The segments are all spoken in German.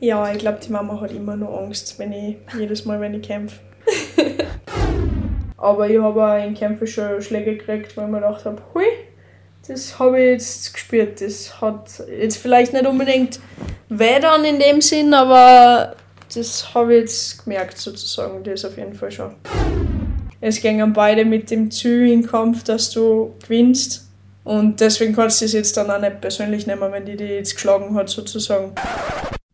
Ja, ich glaube, die Mama hat immer noch Angst, wenn ich jedes Mal, wenn ich kämpfe. Aber ich habe auch in Kämpfen schon Schläge gekriegt, weil ich mir gedacht habe, hui, das habe ich jetzt gespürt. Das hat jetzt vielleicht nicht unbedingt weh in dem Sinn, aber das habe ich jetzt gemerkt sozusagen, das auf jeden Fall schon. Es gingen beide mit dem Ziel in Kampf, dass du gewinnst. Und deswegen kannst du es jetzt dann auch nicht persönlich nehmen, wenn die die jetzt geschlagen hat sozusagen.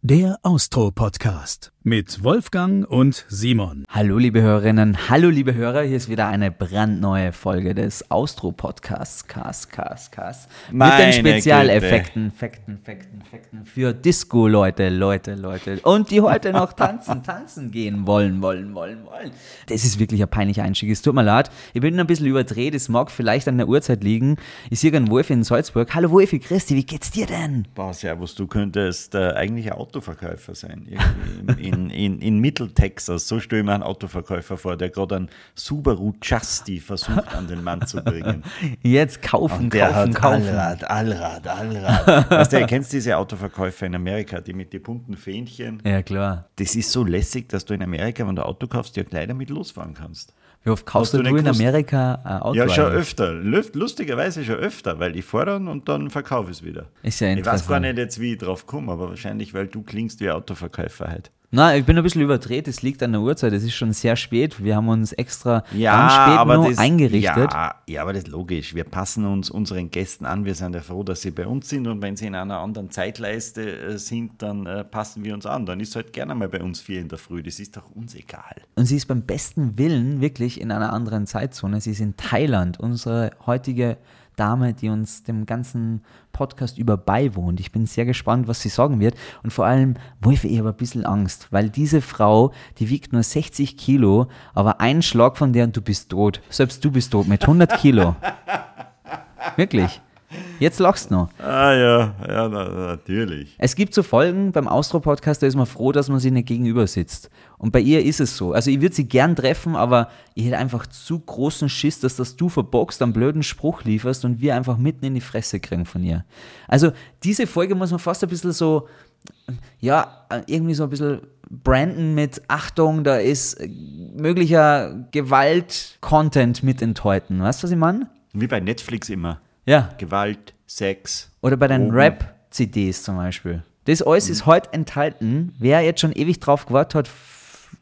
Der Austro-Podcast mit Wolfgang und Simon. Hallo liebe Hörerinnen, hallo liebe Hörer, hier ist wieder eine brandneue Folge des Austro-Podcasts, Cast, Cast, Cast. Mit den Spezialeffekten, Effekten, Effekten, Effekten für Disco-Leute, Leute, Leute. Und die heute noch tanzen, tanzen gehen wollen, wollen, wollen, wollen. Das ist wirklich ein peinlicher Einstieg, es tut mir leid. Ich bin ein bisschen überdreht, es mag vielleicht an der Uhrzeit liegen. Ich sehe einen Wolf in Salzburg. Hallo Wolfi, Christi, wie geht's dir denn? Boah, servus, du könntest äh, eigentlich ein Autoverkäufer sein. In, in, in Mitteltexas. So stelle ich mir einen Autoverkäufer vor, der gerade einen Subaru Justy versucht an den Mann zu bringen. Jetzt kaufen, Und der kaufen, hat kaufen. Allrad, Allrad, Allrad. weißt du, kennst diese Autoverkäufer in Amerika, die mit den bunten Fähnchen? Ja, klar. Das ist so lässig, dass du in Amerika, wenn du Auto kaufst, ja gleich damit losfahren kannst. Wie oft kaufst du, du in gewusst? Amerika ein Auto? Ja, schon öfter. Lust- Lustigerweise schon öfter, weil ich fahre dann und dann verkaufe ich es wieder. Ist ja Ich weiß gar interessant. nicht jetzt, wie ich drauf komme, aber wahrscheinlich, weil du klingst wie Autoverkäufer halt. Nein, ich bin ein bisschen überdreht, es liegt an der Uhrzeit, es ist schon sehr spät. Wir haben uns extra ganz spät aber nur das, eingerichtet. Ja, ja, aber das ist logisch. Wir passen uns unseren Gästen an. Wir sind ja froh, dass sie bei uns sind. Und wenn sie in einer anderen Zeitleiste äh, sind, dann äh, passen wir uns an. Dann ist halt gerne mal bei uns vier in der Früh. Das ist doch uns egal. Und sie ist beim besten Willen wirklich in einer anderen Zeitzone. Sie ist in Thailand, unsere heutige Dame, die uns dem ganzen Podcast über beiwohnt. Ich bin sehr gespannt, was sie sagen wird. Und vor allem, Wolf, ich habe ein bisschen Angst, weil diese Frau, die wiegt nur 60 Kilo, aber ein Schlag von der und du bist tot. Selbst du bist tot mit 100 Kilo. Wirklich. Jetzt lachst du noch. Ah ja, ja, na, natürlich. Es gibt so Folgen beim Austro-Podcast, da ist man froh, dass man sie nicht gegenüber sitzt. Und bei ihr ist es so. Also ich würde sie gern treffen, aber ich hätte einfach zu großen Schiss, dass das du verbockst, einen blöden Spruch lieferst und wir einfach mitten in die Fresse kriegen von ihr. Also diese Folge muss man fast ein bisschen so, ja, irgendwie so ein bisschen branden mit Achtung, da ist möglicher Gewalt-Content mit enthalten. Weißt du, was ich meine? Wie bei Netflix immer. Ja. Gewalt, Sex. Oder bei den Drogen. Rap-CDs zum Beispiel. Das alles ist heute enthalten. Wer jetzt schon ewig drauf gewartet hat,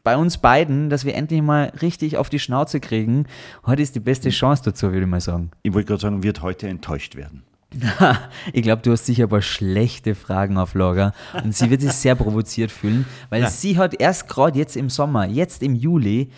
bei uns beiden, dass wir endlich mal richtig auf die Schnauze kriegen, heute ist die beste Chance dazu, würde ich mal sagen. Ich wollte gerade sagen, wird heute enttäuscht werden. Ich glaube, du hast sicher paar schlechte Fragen auf Lager und sie wird sich sehr provoziert fühlen, weil sie hat erst gerade jetzt im Sommer, jetzt im Juli,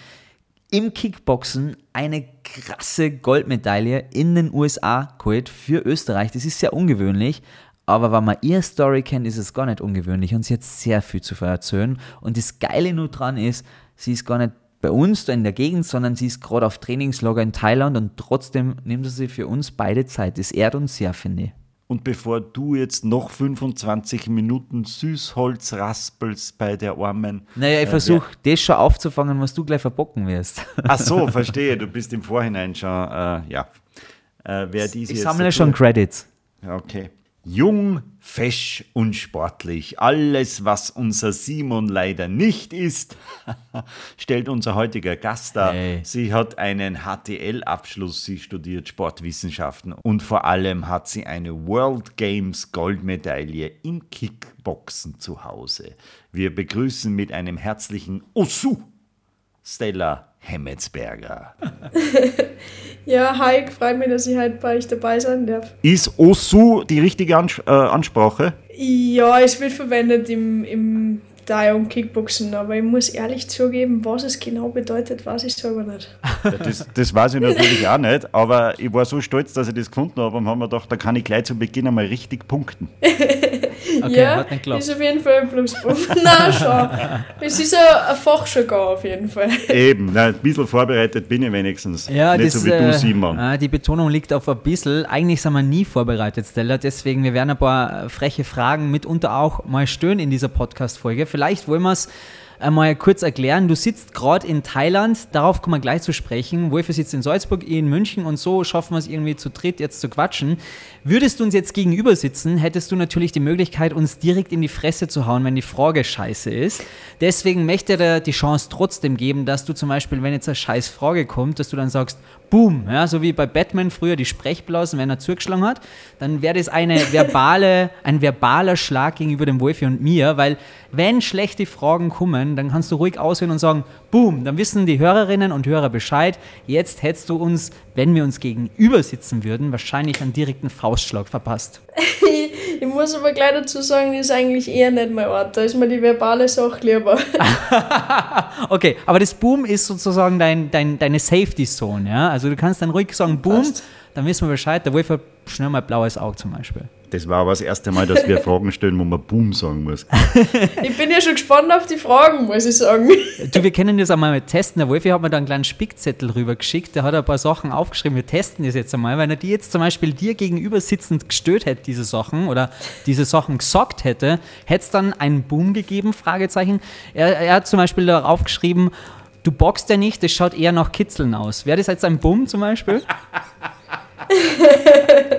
im Kickboxen eine krasse Goldmedaille in den USA geholt für Österreich. Das ist sehr ungewöhnlich, aber wenn man ihre Story kennt, ist es gar nicht ungewöhnlich und sie hat sehr viel zu erzählen. Und das Geile nur dran ist, sie ist gar nicht bei uns da in der Gegend, sondern sie ist gerade auf Trainingslager in Thailand und trotzdem nimmt sie sich für uns beide Zeit. Das ehrt uns sehr, finde ich. Und bevor du jetzt noch 25 Minuten Süßholz raspelst bei der armen. Naja, ich äh, versuche das schon aufzufangen, was du gleich verbocken wirst. Ach so, verstehe. Du bist im Vorhinein schon, äh, ja. Äh, wer diese Ich sammle schon Credits. Okay. Jung, fesch und sportlich. Alles, was unser Simon leider nicht ist, stellt unser heutiger Gast dar. Hey. Sie hat einen HTL-Abschluss, sie studiert Sportwissenschaften und vor allem hat sie eine World Games Goldmedaille im Kickboxen zu Hause. Wir begrüßen mit einem herzlichen Osu Stella Hemmetsberger. Ja, hi, freut mich, dass ich heute bei euch dabei sein darf. Ist Osu die richtige Ans äh, Ansprache? Ja, es wird verwendet im, im Thai und Kickboxen, aber ich muss ehrlich zugeben, was es genau bedeutet, weiß ich selber nicht. Das, das weiß ich natürlich auch nicht, aber ich war so stolz, dass ich das gefunden habe und haben mir gedacht, da kann ich gleich zu Beginn einmal richtig punkten. Okay, ja, hat nicht geklappt. ist auf jeden Fall ein Pluspunkt. Nein, schon. Es ist ein, ein Fachjargon auf jeden Fall. Eben, na, ein bisschen vorbereitet bin ich wenigstens. Ja, nicht das, so wie du, äh, Simon. äh, die Betonung liegt auf ein bisschen. Eigentlich sind wir nie vorbereitet, Stella. Deswegen, wir werden ein paar freche Fragen mitunter auch mal stören in dieser Podcast-Folge. Vielleicht wollen wir es einmal kurz erklären. Du sitzt gerade in Thailand, darauf kommen wir gleich zu sprechen. Wolf sitzt in Salzburg, ich in München und so schaffen wir es irgendwie zu dritt jetzt zu quatschen. Würdest du uns jetzt gegenüber sitzen, hättest du natürlich die Möglichkeit, uns direkt in die Fresse zu hauen, wenn die Frage scheiße ist. Deswegen möchte er dir die Chance trotzdem geben, dass du zum Beispiel, wenn jetzt eine scheiß Frage kommt, dass du dann sagst, boom, ja, so wie bei Batman früher die Sprechblasen, wenn er zugeschlagen hat, dann wäre das eine verbale, ein verbaler Schlag gegenüber dem Wolfi und mir, weil wenn schlechte Fragen kommen, dann kannst du ruhig auswählen und sagen, boom, dann wissen die Hörerinnen und Hörer Bescheid. Jetzt hättest du uns, wenn wir uns gegenüber sitzen würden, wahrscheinlich einen direkten Faustschlag verpasst. ich muss aber gleich dazu sagen, das ist eigentlich eher nicht mein Ort. Da ist mir die verbale Sache lieber. okay, aber das Boom ist sozusagen dein, dein, deine Safety Zone, ja? Also du kannst dann ruhig sagen, Boom, Passt. dann wissen wir Bescheid. Der Wolf hat schnell mal blaues Auge zum Beispiel. Das war aber das erste Mal, dass wir Fragen stellen, wo man Boom sagen muss. ich bin ja schon gespannt auf die Fragen, muss ich sagen. Du, wir können das einmal testen. Der Wolfi hat mir da einen kleinen Spickzettel rübergeschickt. Der hat ein paar Sachen aufgeschrieben. Wir testen das jetzt einmal. Wenn er die jetzt zum Beispiel dir gegenüber sitzend gestört hätte, diese Sachen, oder diese Sachen gesagt hätte, hätte es dann einen Boom gegeben? Fragezeichen. Er, er hat zum Beispiel darauf geschrieben, du boxst ja nicht, das schaut eher nach Kitzeln aus. Wäre das jetzt ein Boom zum Beispiel?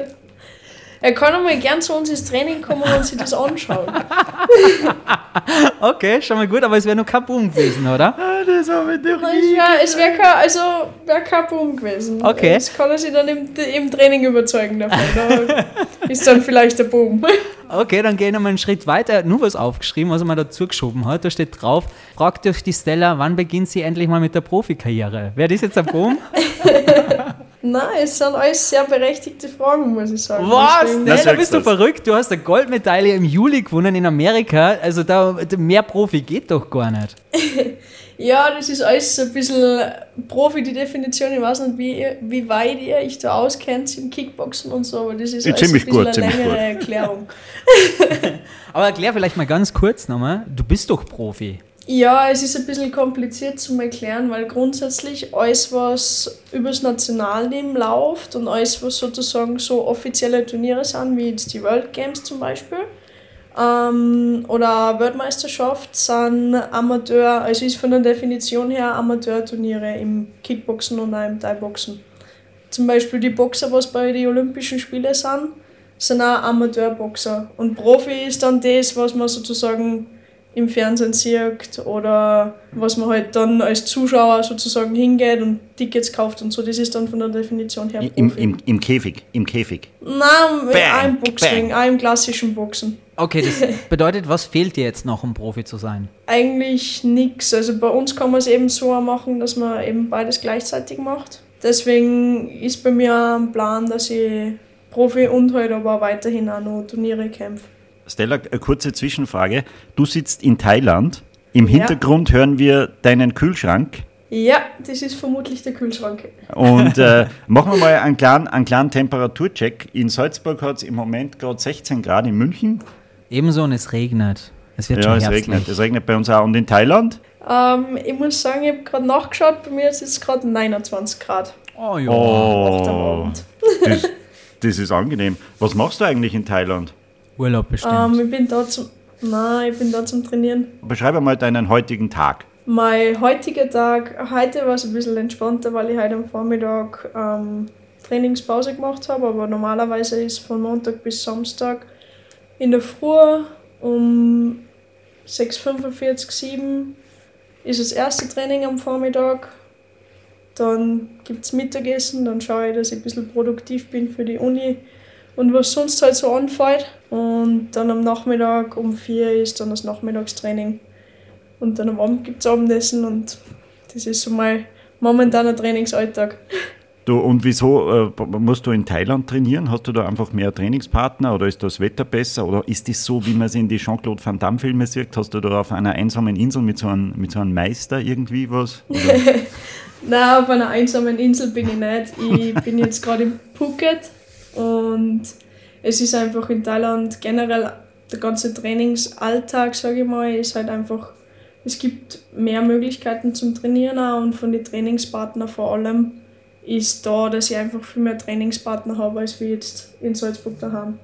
Er kann einmal gern zu uns ins Training kommen und sich das anschauen. okay, schon mal gut, aber es wäre noch kein Boom gewesen, oder? Ah, das habe ich doch nie. Ja, es wäre kein, also wär kein Boom gewesen. Okay. Das kann er sich dann im, im Training überzeugen davon. Da ist dann vielleicht der Boom. Okay, dann gehen wir mal einen Schritt weiter. Er hat nur was aufgeschrieben, was er mal dazu geschoben hat. Da steht drauf: Fragt euch die Stella, wann beginnt sie endlich mal mit der Profikarriere? Wäre das jetzt ein Boom? Nein, es sind alles sehr berechtigte Fragen, muss ich sagen. Was? Nein, da bist du verrückt. Du hast eine Goldmedaille im Juli gewonnen in Amerika. Also da mehr Profi geht doch gar nicht. ja, das ist alles ein bisschen Profi, die Definition. Ich weiß nicht, wie, wie weit ihr euch da auskennt im Kickboxen und so, aber das ist alles ziemlich ein bisschen gut, eine längere gut. Erklärung. aber erklär vielleicht mal ganz kurz nochmal. Du bist doch Profi. Ja, es ist ein bisschen kompliziert zu erklären, weil grundsätzlich alles, was übers Nationalteam läuft und alles, was sozusagen so offizielle Turniere sind, wie jetzt die World Games zum Beispiel ähm, oder Weltmeisterschaft, sind Amateur, also ist von der Definition her Amateurturniere im Kickboxen und auch im Thai-Boxen. Zum Beispiel die Boxer, was bei den Olympischen Spielen sind, sind auch Amateurboxer. Und Profi ist dann das, was man sozusagen im Fernsehen sieht oder was man halt dann als Zuschauer sozusagen hingeht und Tickets kauft und so. Das ist dann von der Definition her Im, im, im Käfig, im Käfig. Nein, auch im Boxring, auch im klassischen Boxen. Okay, das bedeutet, was fehlt dir jetzt noch, um Profi zu sein? Eigentlich nichts. Also bei uns kann man es eben so machen, dass man eben beides gleichzeitig macht. Deswegen ist bei mir ein Plan, dass ich Profi und halt aber weiterhin auch noch Turniere kämpfe. Stella, eine kurze Zwischenfrage. Du sitzt in Thailand. Im Hintergrund ja. hören wir deinen Kühlschrank. Ja, das ist vermutlich der Kühlschrank. Und äh, machen wir mal einen kleinen, einen kleinen Temperaturcheck. In Salzburg hat es im Moment gerade 16 Grad, in München. Ebenso und es regnet. Es wird ja, schon es herbstlich. regnet. Es regnet bei uns auch. Und in Thailand? Ähm, ich muss sagen, ich habe gerade nachgeschaut, bei mir ist es gerade 29 Grad. Oh ja. Oh, das, das ist angenehm. Was machst du eigentlich in Thailand? Urlaub bestimmt. Ähm, ich bin da zum. Nein, ich bin da zum Trainieren. Beschreibe mal deinen heutigen Tag. Mein heutiger Tag, heute war es ein bisschen entspannter, weil ich heute am Vormittag ähm, Trainingspause gemacht habe, aber normalerweise ist von Montag bis Samstag in der Früh um 6.45, 7 ist das erste Training am Vormittag. Dann gibt es Mittagessen, dann schaue ich, dass ich ein bisschen produktiv bin für die Uni und was sonst halt so anfällt. Und dann am Nachmittag um vier ist dann das Nachmittagstraining. Und dann am Abend gibt es Abendessen und das ist so mein momentaner Trainingsalltag. Du, und wieso äh, musst du in Thailand trainieren? Hast du da einfach mehr Trainingspartner oder ist das Wetter besser? Oder ist das so, wie man es in die Jean-Claude Van Damme-Filme sieht? Hast du da auf einer einsamen Insel mit so einem, mit so einem Meister irgendwie was? Nein, auf einer einsamen Insel bin ich nicht. Ich bin jetzt gerade in Phuket und es ist einfach in Thailand generell der ganze Trainingsalltag, sage ich mal, ist halt einfach, es gibt mehr Möglichkeiten zum Trainieren auch und von den Trainingspartnern vor allem ist da, dass ich einfach viel mehr Trainingspartner habe als wir jetzt in Salzburg daheim.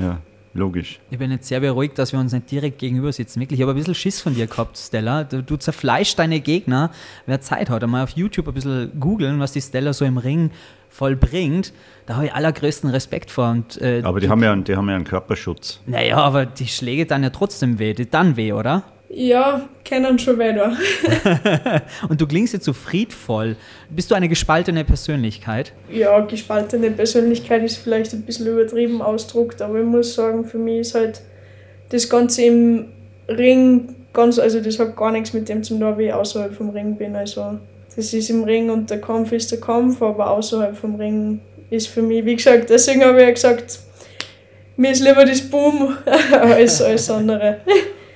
Ja. logisch. Ich bin jetzt sehr beruhigt, dass wir uns nicht direkt gegenüber sitzen. Wirklich, ich habe ein bisschen Schiss von dir gehabt, Stella. Du, du zerfleischst deine Gegner. Wer Zeit hat, einmal auf YouTube ein bisschen googeln, was die Stella so im Ring vollbringt. Da habe ich allergrößten Respekt vor. Und, äh, Aber die haben, ja, die haben ja einen Körperschutz. naja, aber die Schläge dann ja trotzdem weh. Die dann weh, oder? Ja, kennen schon weiter. Und du klingst jetzt so friedvoll. Bist du eine gespaltene Persönlichkeit? Ja, gespaltene Persönlichkeit ist vielleicht ein bisschen übertrieben ausdruckt, aber ich muss sagen, für mich ist halt das Ganze im Ring ganz, also das hat gar nichts mit dem zu tun, wie ich außerhalb vom Ring bin. Also das ist im Ring und der Kampf ist der Kampf, aber außerhalb vom Ring ist für mich, wie gesagt, deswegen habe ich ja gesagt, mir ist lieber das Boom als alles andere.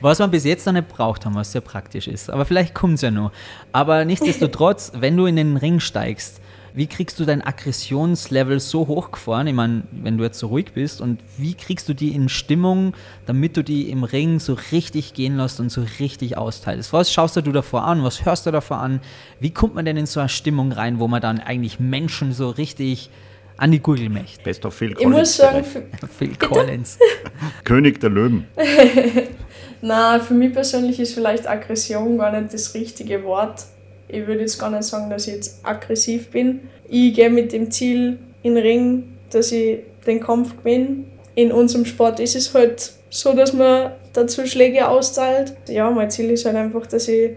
Was wir bis jetzt noch nicht braucht haben, was sehr praktisch ist. Aber vielleicht kommt es ja noch. Aber nichtsdestotrotz, wenn du in den Ring steigst, wie kriegst du dein Aggressionslevel so hochgefahren? Ich meine, wenn du jetzt so ruhig bist, und wie kriegst du die in Stimmung, damit du die im Ring so richtig gehen lässt und so richtig austeilst? Was schaust du davor an? Was hörst du davor an? Wie kommt man denn in so eine Stimmung rein, wo man dann eigentlich Menschen so richtig an die Gurgel möchte? Best of Phil Ich muss sagen, Collins. Phil Collins. König der Löwen. Na, für mich persönlich ist vielleicht Aggression gar nicht das richtige Wort. Ich würde jetzt gar nicht sagen, dass ich jetzt aggressiv bin. Ich gehe mit dem Ziel in den Ring, dass ich den Kampf gewinne. In unserem Sport ist es halt so, dass man dazu Schläge austeilt. Ja, mein Ziel ist halt einfach, dass ich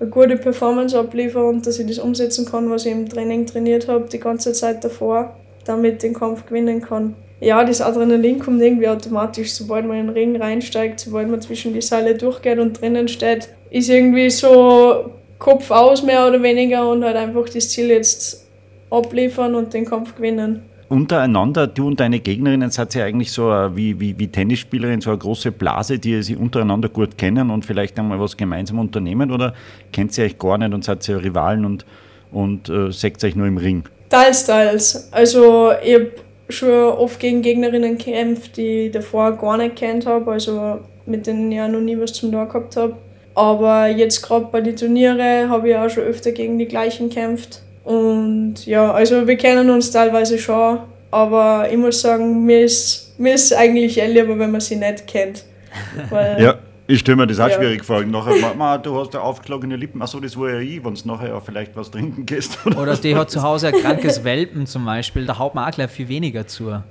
eine gute Performance abliefere und dass ich das umsetzen kann, was ich im Training trainiert habe, die ganze Zeit davor, damit den Kampf gewinnen kann. Ja, das Adrenalin kommt irgendwie automatisch, sobald man in den Ring reinsteigt, sobald man zwischen die Seile durchgeht und drinnen steht, ist irgendwie so Kopf aus mehr oder weniger und halt einfach das Ziel jetzt abliefern und den Kampf gewinnen. Untereinander, du und deine Gegnerinnen seid ja eigentlich so wie, wie, wie Tennisspielerin, so eine große Blase, die sie untereinander gut kennen und vielleicht einmal was gemeinsam unternehmen oder kennt ihr euch gar nicht und seid ihr Rivalen und, und äh, seht euch nur im Ring? Teils, teils. Also ich habe schon oft gegen Gegnerinnen gekämpft, die ich davor gar nicht kennt habe, also mit denen ich auch noch nie was zum tun gehabt habe. Aber jetzt gerade bei den Turniere habe ich auch schon öfter gegen die gleichen gekämpft. Und ja, also wir kennen uns teilweise schon, aber ich muss sagen, mir ist, mir ist eigentlich eher lieber, wenn man sie nicht kennt. Weil, Ja, ich stelle mir das auch Ja. schwierig vor. Nachher, ma, ma, du hast ja aufgeschlagene Lippen. Achso, das war ja ich, wenn du nachher ja vielleicht was trinken gehst. Oder? Oder die hat zu Hause ein krankes Welpen zum Beispiel, da haut man auch gleich viel weniger zu.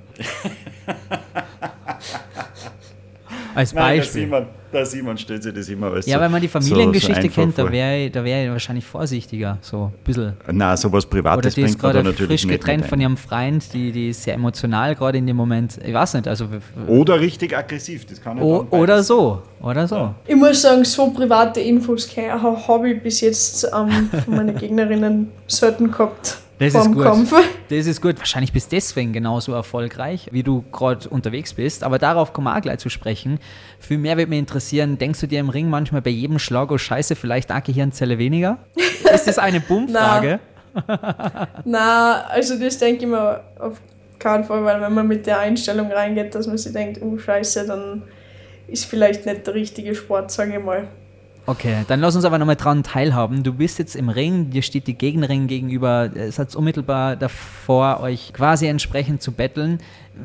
Als Nein, Beispiel. Simon, der Simon stellt sich das immer als Ja, so, wenn man die so- Familiengeschichte so einfach kennt, da wäre ich, da wär ich wahrscheinlich vorsichtiger. So ein bisschen. Nein, sowas Oder Privates die ist bringt man da gerade natürlich frisch nicht getrennt von ihrem Freund, die, die ist sehr emotional gerade in dem Moment. Ich weiß nicht, also. Oder richtig aggressiv, das kann ja O oder sein. so. Oder so. Ich muss sagen, so private Infos habe ich bis jetzt ähm, von meinen Gegnerinnen selten gehabt. Das ist gut. Kampf. Das ist gut. Wahrscheinlich bist du deswegen genauso erfolgreich, wie du gerade unterwegs bist. Aber darauf kommen wir auch gleich zu sprechen. Viel mehr würde mich interessieren, denkst du dir im Ring manchmal bei jedem Schlag, oh Scheiße, vielleicht eine Gehirnzelle weniger? Ist das eine Bummfrage? Na, also das denke ich mir auf keinen Fall, weil wenn man mit der Einstellung reingeht, dass man sich denkt, oh Scheiße, dann ist vielleicht nicht der richtige Sport, sage ich mal. Okay, dann lass uns aber nochmal dran teilhaben. Du bist jetzt im Ring, dir steht die Gegnerin gegenüber, es hat unmittelbar davor, euch quasi entsprechend zu betteln.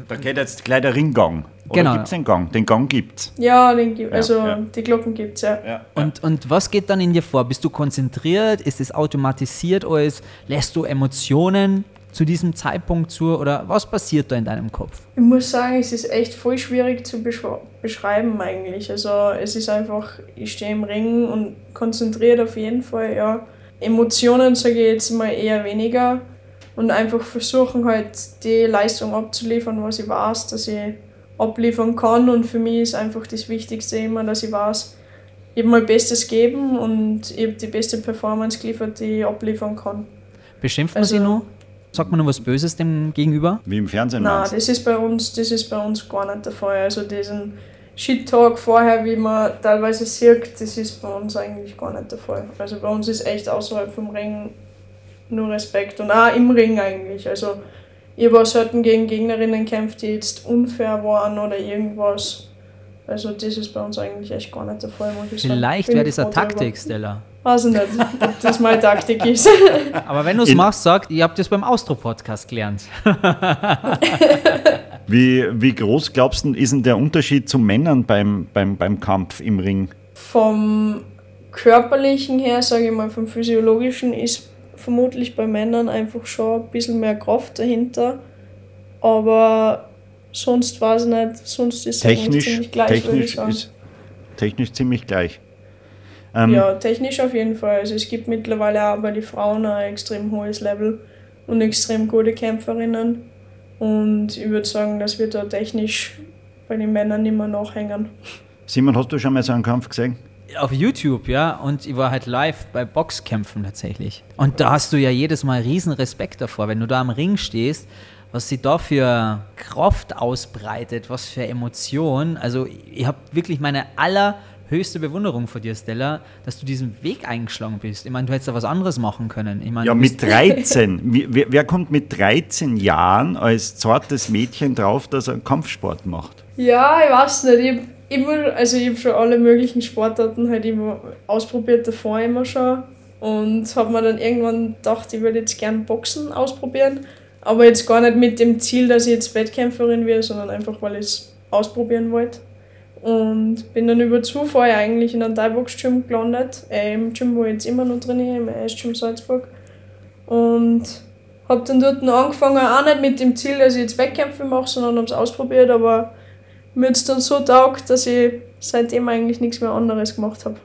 Da geht jetzt gleich der Ringgang. Oder Genau. gibt es den Gang? Den Gang gibt's. Ja, den gibt, also ja. die Glocken gibt es ja. Ja. Und, und was geht dann in dir vor? Bist du konzentriert? Ist es automatisiert alles? Lässt du Emotionen zu diesem Zeitpunkt zu? Oder was passiert da in deinem Kopf? Ich muss sagen, es ist echt voll schwierig zu beschreiben eigentlich. Also es ist einfach, ich stehe im Ring und konzentriert auf jeden Fall, ja. Emotionen sage ich jetzt mal eher weniger und einfach versuchen halt die Leistung abzuliefern, was ich weiß, dass ich abliefern kann und für mich ist einfach das Wichtigste immer, dass ich weiß, ich habe mein Bestes gegeben und ich habe die beste Performance geliefert, die ich abliefern kann. Beschimpft man Also- sie nur? Sagt man nur was Böses dem gegenüber? Wie im Fernsehen Nein, meinst das ist bei uns, das ist bei uns gar nicht der Fall. Also diesen Shit-Talk vorher, wie man teilweise sieht, das ist bei uns eigentlich gar nicht der Fall. Also bei uns ist echt außerhalb vom Ring nur Respekt und auch im Ring eigentlich. Also ich habe auch selten gegen Gegnerinnen gekämpft, die jetzt unfair waren oder irgendwas. Also das ist bei uns eigentlich echt gar nicht der Fall, muss ich sagen. Vielleicht wäre das eine. Taktik, Stella. Weiß ich nicht, ob das meine Taktik ist. Aber wenn du es machst, sag, ihr habt das beim Austro-Podcast gelernt. Wie, wie groß glaubst du, ist denn der Unterschied zu Männern beim, beim, beim Kampf im Ring? Vom körperlichen her, sage ich mal, vom physiologischen ist vermutlich bei Männern einfach schon ein bisschen mehr Kraft dahinter. Aber sonst weiß ich nicht, sonst ist es ziemlich gleich, würde ich technisch, sagen. ist, technisch ziemlich gleich. Ähm, Ja, technisch auf jeden Fall. Also es gibt mittlerweile auch bei den Frauen ein extrem hohes Level und extrem gute Kämpferinnen. Und ich würde sagen, dass wir da technisch bei den Männern immer nachhängen. Simon, hast du schon mal so einen Kampf gesehen? Auf YouTube, ja, und ich war halt live bei Boxkämpfen tatsächlich. Und da hast du ja jedes Mal riesen Respekt davor, wenn du da am Ring stehst, was sie da für Kraft ausbreitet, was für Emotionen. Also ich habe wirklich meine allerhöchste Bewunderung vor dir, Stella, dass du diesen Weg eingeschlagen bist. Ich meine, du hättest da was anderes machen können. Ich meine, Ja, mit bist- 13. Wie- wer, wer kommt mit 13 Jahren als zartes Mädchen drauf, dass er Kampfsport macht? Ja, ich weiß nicht. Ich hab immer, also ich habe schon alle möglichen Sportarten halt immer ausprobiert, davor immer schon. Und habe mir dann irgendwann gedacht, ich würde jetzt gern Boxen ausprobieren. Aber jetzt gar nicht mit dem Ziel, dass ich jetzt Wettkämpferin werde, sondern einfach, weil ich es ausprobieren wollte. Und bin dann über Zufall eigentlich in einem Thai-Box-Gym gelandet. Äh, Im Gym, wo ich jetzt immer noch trainiere, im AS-Gym Salzburg. Und habe dann dort angefangen, auch nicht mit dem Ziel, dass ich jetzt Wettkämpfe mache, sondern habe es ausprobiert. Aber mir hat es dann so taugt, dass ich seitdem eigentlich nichts mehr anderes gemacht habe.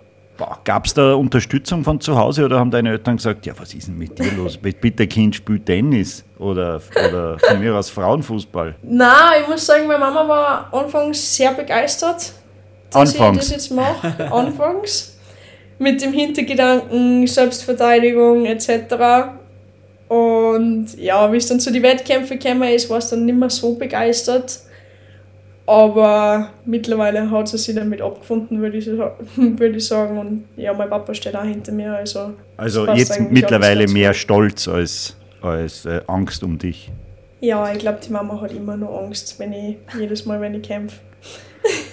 Gab es da Unterstützung von zu Hause oder haben deine Eltern gesagt, ja, was ist denn mit dir los? Bitte, Kind, spiel Tennis oder, oder von mir aus Frauenfußball? Na, ich muss sagen, meine Mama war anfangs sehr begeistert, dass Anfangs. ich das jetzt mache. anfangs. Mit dem Hintergedanken, Selbstverteidigung etc. Und ja, wie es dann zu den Wettkämpfen gekommen ist, war es dann nicht mehr so begeistert. Aber mittlerweile hat sie sich damit abgefunden, würde ich, würde ich sagen. Und ja, mein Papa steht auch hinter mir. Also, Also jetzt mittlerweile mehr gut. Stolz als, als äh, Angst um dich. Ja, ich glaube, die Mama hat immer noch Angst, wenn ich jedes Mal, wenn ich kämpfe.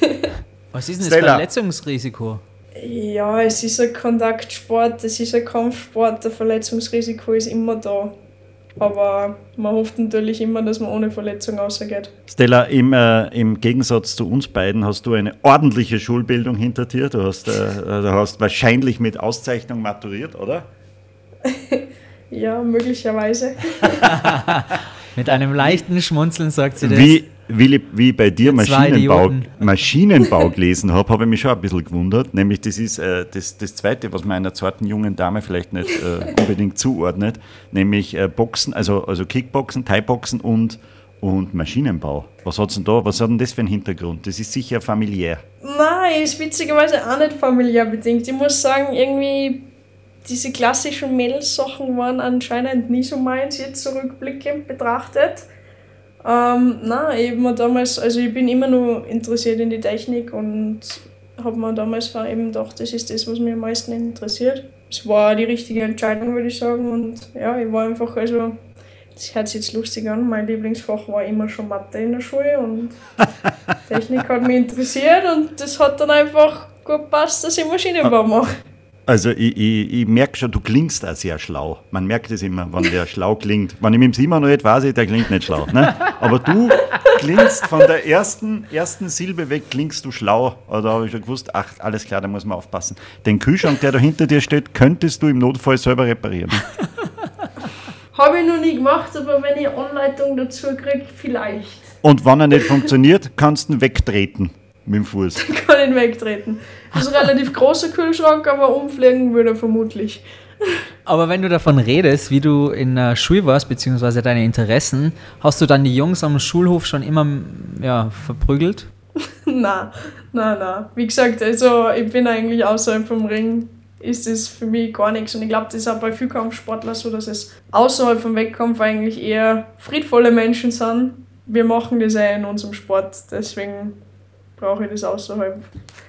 Was ist denn das Stella. Verletzungsrisiko? Ja, es ist ein Kontaktsport, es ist ein Kampfsport, der Verletzungsrisiko ist immer da. Aber man hofft natürlich immer, dass man ohne Verletzung rausgeht. Stella, im, äh, im Gegensatz zu uns beiden hast du eine ordentliche Schulbildung hinter dir. Du hast, äh, du hast wahrscheinlich mit Auszeichnung maturiert, oder? Ja, möglicherweise. Mit einem leichten Schmunzeln sagt sie das. Wie, wie, wie bei dir Maschinenbau. Maschinenbau gelesen habe, habe ich mich schon ein bisschen gewundert. Nämlich, das ist äh, das, das Zweite, was man einer zarten jungen Dame vielleicht nicht äh, unbedingt zuordnet, nämlich äh, Boxen, also, also Kickboxen, Thai-Boxen und, und Maschinenbau. Was hat's denn da? Was hat denn das für einen Hintergrund? Das ist sicher familiär. Nein, ist witzigerweise auch nicht familiär bedingt. Ich muss sagen, irgendwie diese klassischen Mädelssachen waren anscheinend nie so meins, jetzt zurückblickend betrachtet. Ähm, nein, ich mir damals, also ich bin immer nur interessiert in die Technik und habe mir damals eben gedacht, das ist das, was mich am meisten interessiert. Es war die richtige Entscheidung, würde ich sagen. Und ja, ich war einfach, also, das hört sich jetzt lustig an, mein Lieblingsfach war immer schon Mathe in der Schule und Technik hat mich interessiert und das hat dann einfach gut gepasst, dass ich Maschinenbau mache. Also ich, ich, ich merke schon, du klingst auch sehr schlau. Man merkt es immer, wenn der schlau klingt. Wenn ich mit dem Simon rede, weiß ich, der klingt nicht schlau. Ne? Aber du klingst von der ersten, ersten Silbe weg, klingst du schlau. Oder habe ich schon gewusst, ach, alles klar, da muss man aufpassen. Den Kühlschrank, der da hinter dir steht, könntest du im Notfall selber reparieren. Habe ich noch nie gemacht, aber wenn ich Anleitung dazu kriege, vielleicht Und wenn er nicht funktioniert, kannst du ihn wegtreten mit dem Fuß. kann ihn wegtreten. Das ist ein relativ großer Kühlschrank, aber umfliegen würde er vermutlich. Aber wenn du davon redest, wie du in der Schule warst, beziehungsweise deine Interessen, hast du dann die Jungs am Schulhof schon immer ja, verprügelt? na, na, na. Wie gesagt, also ich bin eigentlich außerhalb vom Ring, ist es für mich gar nichts. Und ich glaube, das ist auch bei vielen Kampfsportlern so, dass es außerhalb vom Wettkampf eigentlich eher friedvolle Menschen sind. Wir machen das ja in unserem Sport, deswegen brauche ich das außerhalb.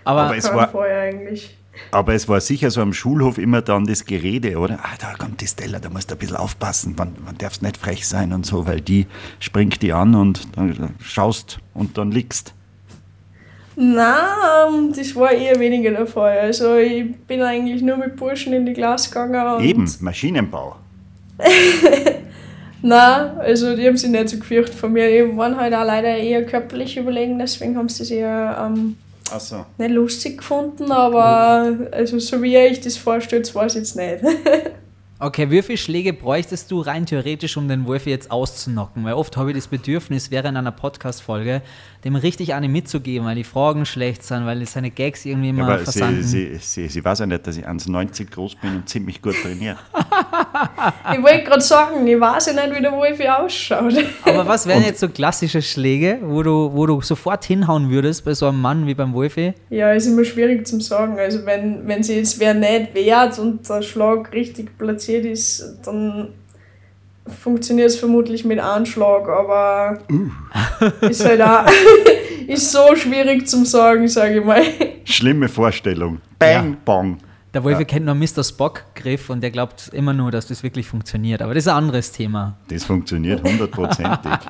Aber, Aber es war- vorher eigentlich. Aber es war sicher so am Schulhof immer dann das Gerede, oder? Ah, da kommt die Stella, da musst du ein bisschen aufpassen, man, man darf nicht frech sein und so, weil die springt die an und dann schaust und dann liegst. Nein, das war eher weniger der Fall. Also ich bin eigentlich nur mit Burschen in die Klasse gegangen. Und Eben, Maschinenbau. Nein, also die haben sich nicht so gefürchtet von mir. Die waren halt auch leider eher körperlich überlegen, deswegen haben sie es eher ähm, Ach so. nicht lustig gefunden, aber also so wie ihr euch das vorstellt, war es jetzt nicht. Okay, wie viele Schläge bräuchtest du rein theoretisch, um den Wolfi jetzt auszunocken? Weil oft habe ich das Bedürfnis, während einer Podcast-Folge dem richtig eine mitzugeben, weil die Fragen schlecht sind, weil seine Gags irgendwie Ja, immer aber sie, versanden. sie, sie, sie weiß ja nicht, dass ich 1,90 groß bin und ziemlich gut trainiere. ich wollte gerade sagen, ich weiß ja nicht, wie der Wolfi ausschaut. Aber was wären jetzt so klassische Schläge, wo du, wo du sofort hinhauen würdest bei so einem Mann wie beim Wolfi? Ja, ist immer schwierig zu sagen. Also wenn, wenn sie jetzt wer nicht wehrt und der Schlag richtig platziert ist, dann funktioniert es vermutlich mit Anschlag, aber ist halt auch ist so schwierig zum sagen, sage ich mal. Schlimme Vorstellung. Bang, Ja. bong. Der Wolfi kennt nur Mr. Spock-Griff und der glaubt immer nur, dass das wirklich funktioniert. Aber das ist ein anderes Thema. Das funktioniert hundertprozentig.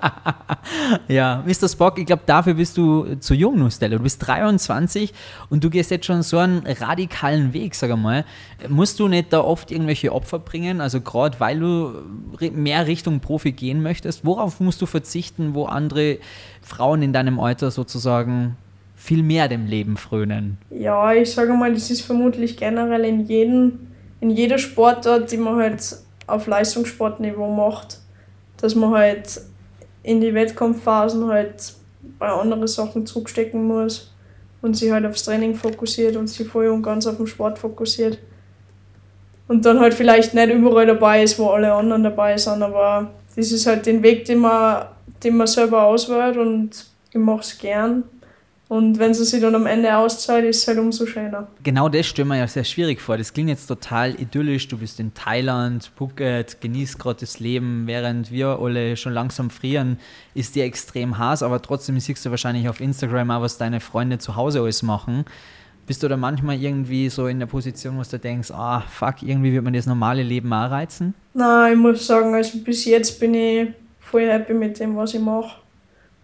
Ja, Mr. Spock, ich glaube, dafür bist du zu jung, nur Stella. Du bist 23 und du gehst jetzt schon so einen radikalen Weg, sag mal. Musst du nicht da oft irgendwelche Opfer bringen? Also gerade weil du mehr Richtung Profi gehen möchtest, worauf musst du verzichten, wo andere Frauen in deinem Alter sozusagen viel mehr dem Leben frönen? Ja, ich sage mal, das ist vermutlich generell in, jedem, in jeder Sportart, die man halt auf Leistungssportniveau macht, dass man halt in die Wettkampfphasen halt bei anderen Sachen zurückstecken muss und sich halt aufs Training fokussiert und sich voll und ganz auf den Sport fokussiert. Und dann halt vielleicht nicht überall dabei ist, wo alle anderen dabei sind, aber das ist halt den Weg, den man, den man selber auswählt und ich mache es gern. Und wenn sie sich dann am Ende auszahlt, ist es halt umso schöner. Genau das stellen wir ja sehr schwierig vor. Das klingt jetzt total idyllisch. Du bist in Thailand, Phuket, genießt gerade das Leben, während wir alle schon langsam frieren, ist dir extrem heiß, aber trotzdem siehst du wahrscheinlich auf Instagram auch, was deine Freunde zu Hause alles machen. Bist du da manchmal irgendwie so in der Position, wo du denkst, ah, fuck, irgendwie wird man das normale Leben auch reizen? Nein, ich muss sagen, also bis jetzt bin ich voll happy mit dem, was ich mache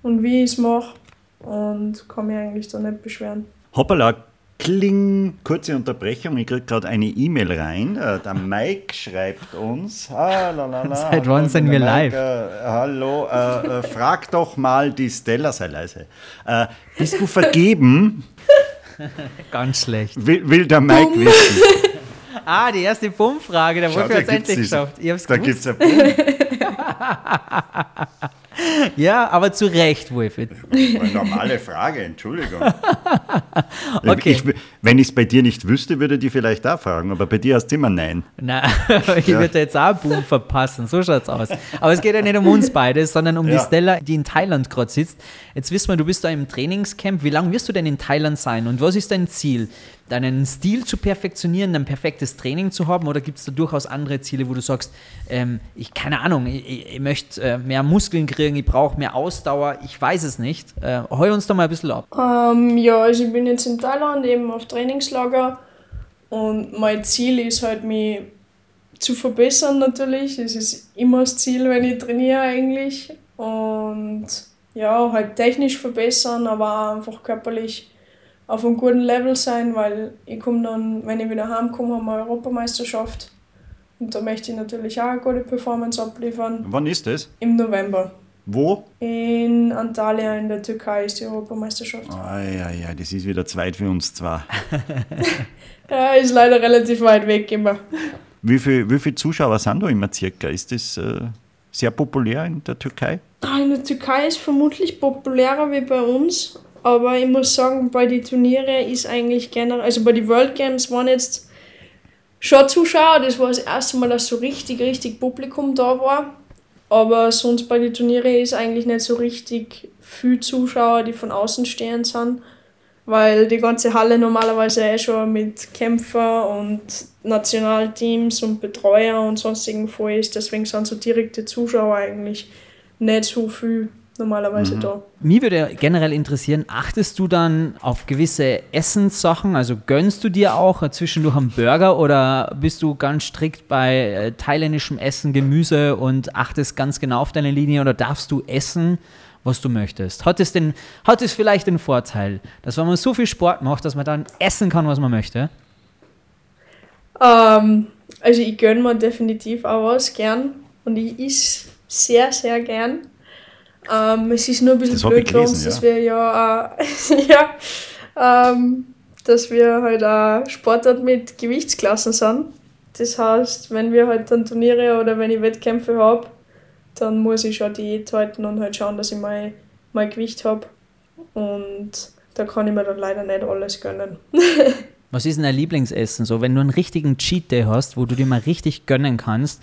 und wie ich es mache. Und kann mich eigentlich da nicht beschweren. Hoppala, kling, kurze Unterbrechung. Ich kriege gerade eine E-Mail rein. Äh, Der Mike schreibt uns. Ah, la, la, la. Seit wann sind wir Mike, live? Äh, hallo, äh, äh, frag doch mal die Stella, sei leise. Äh, bist du vergeben? Ganz schlecht. Will, will der Mike wissen. Ah, die erste Bummfrage, da hat es gibt's endlich geschafft. Ich hab's Da gibt es ein Boom. Ja, aber zu Recht, Wolfi. Eine normale Frage, Entschuldigung. Okay. Ich, wenn ich es bei dir nicht wüsste, würde ich die vielleicht auch fragen, aber bei dir hast du immer Nein. Nein, ich würde jetzt auch einen Boom verpassen, so schaut's aus. Aber es geht ja nicht um uns beide, sondern um die Ja. Stella, die in Thailand gerade sitzt. Jetzt wissen wir, du bist da im Trainingscamp. Wie lange wirst du denn in Thailand sein und was ist dein Ziel? Deinen Stil zu perfektionieren, ein perfektes Training zu haben oder gibt es da durchaus andere Ziele, wo du sagst, ähm, ich keine Ahnung, ich, ich, möchte äh, mehr Muskeln kriegen, ich brauche mehr Ausdauer, ich weiß es nicht. Äh, heu uns da mal ein bisschen ab. Ähm, ja, also ich bin jetzt in Thailand eben auf Trainingslager und mein Ziel ist halt, mich zu verbessern natürlich. Das ist immer das Ziel, wenn ich trainiere eigentlich. Und ja, halt technisch verbessern, aber auch einfach körperlich auf einem guten Level sein, weil ich komme dann, wenn ich wieder heimkomme, haben wir eine Europameisterschaft. Und da möchte ich natürlich auch eine gute Performance abliefern. Wann ist das? Im November. Wo? In Antalya in der Türkei ist die Europameisterschaft. Ah, ja, ja, das ist wieder zweit für uns zwei. Ja, ist leider relativ weit weg immer. Wie viele wie viel Zuschauer sind da immer circa? Ist das äh, sehr populär in der Türkei? Ah, In der Türkei ist vermutlich populärer wie bei uns, aber ich muss sagen, bei den Turniere ist eigentlich generell, also bei den World Games waren jetzt schon Zuschauer, das war das erste Mal, dass so richtig, richtig Publikum da war. Aber sonst bei den Turniere ist eigentlich nicht so richtig viel Zuschauer, die von außen stehend sind, weil die ganze Halle normalerweise eh schon mit Kämpfer und Nationalteams und Betreuer und sonstigen voll ist. Deswegen sind so direkte Zuschauer eigentlich nicht so viel normalerweise da. Mich würde generell interessieren, achtest du dann auf gewisse Essenssachen? Also gönnst du dir auch zwischendurch einen Burger oder bist du ganz strikt bei äh, thailändischem Essen, Gemüse und achtest ganz genau auf deine Linie oder darfst du essen, was du möchtest? Hat es, den, hat es vielleicht den Vorteil, dass wenn man so viel Sport macht, dass man dann essen kann, was man möchte? Ähm, also ich gönne mir definitiv auch was gern und ich is sehr, sehr gern. Ähm, es ist nur ein bisschen Das blöd für uns, gelesen, dass wir ja, äh, ja ähm, dass wir halt auch Sportart mit Gewichtsklassen sind. Das heißt, wenn wir halt dann Turniere oder wenn ich Wettkämpfe habe, dann muss ich schon Diät halten und halt schauen, dass ich mein, mein Gewicht habe. Und da kann ich mir dann leider nicht alles gönnen. Was ist denn dein Lieblingsessen? So, wenn du einen richtigen Cheat Day hast, wo du dir mal richtig gönnen kannst,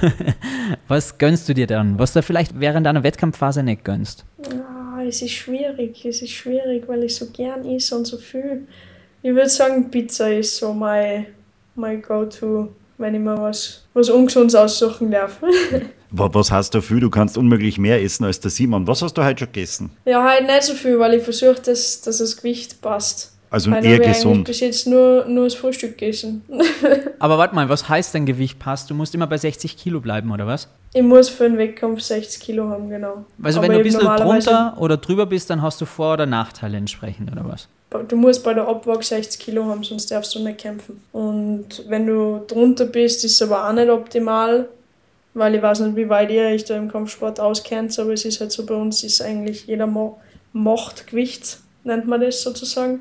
was gönnst du dir dann? Was du vielleicht während deiner Wettkampfphase nicht gönnst? Ah, es ist schwierig, es ist schwierig, weil ich so gern esse und so viel. Ich würde sagen, Pizza ist so mein, mein Go-To, wenn ich mir was, was Ungesundes aussuchen darf. Wa- Was hast du viel? Du kannst unmöglich mehr essen als der Simon. Was hast du heute schon gegessen? ja, halt nicht so viel, weil ich versuche, dass, dass das Gewicht passt. Also Heute eher habe ich eigentlich gesund. bis jetzt nur, nur das Frühstück gegessen. Aber warte mal, was heißt dein Gewicht passt? Du musst immer bei 60 Kilo bleiben, oder was? Ich muss für den Wettkampf 60 Kilo haben, genau. Also Aber wenn du ein bisschen drunter oder drüber bist, dann hast du Vor- oder Nachteile entsprechend, oder was? Du musst bei der Abwaage 60 Kilo haben, sonst darfst du nicht kämpfen. Und wenn du drunter bist, ist es aber auch nicht optimal, weil ich weiß nicht, wie weit ihr euch da im Kampfsport auskennt, aber es ist halt so, bei uns ist eigentlich jeder Mo macht Gewicht, nennt man das sozusagen,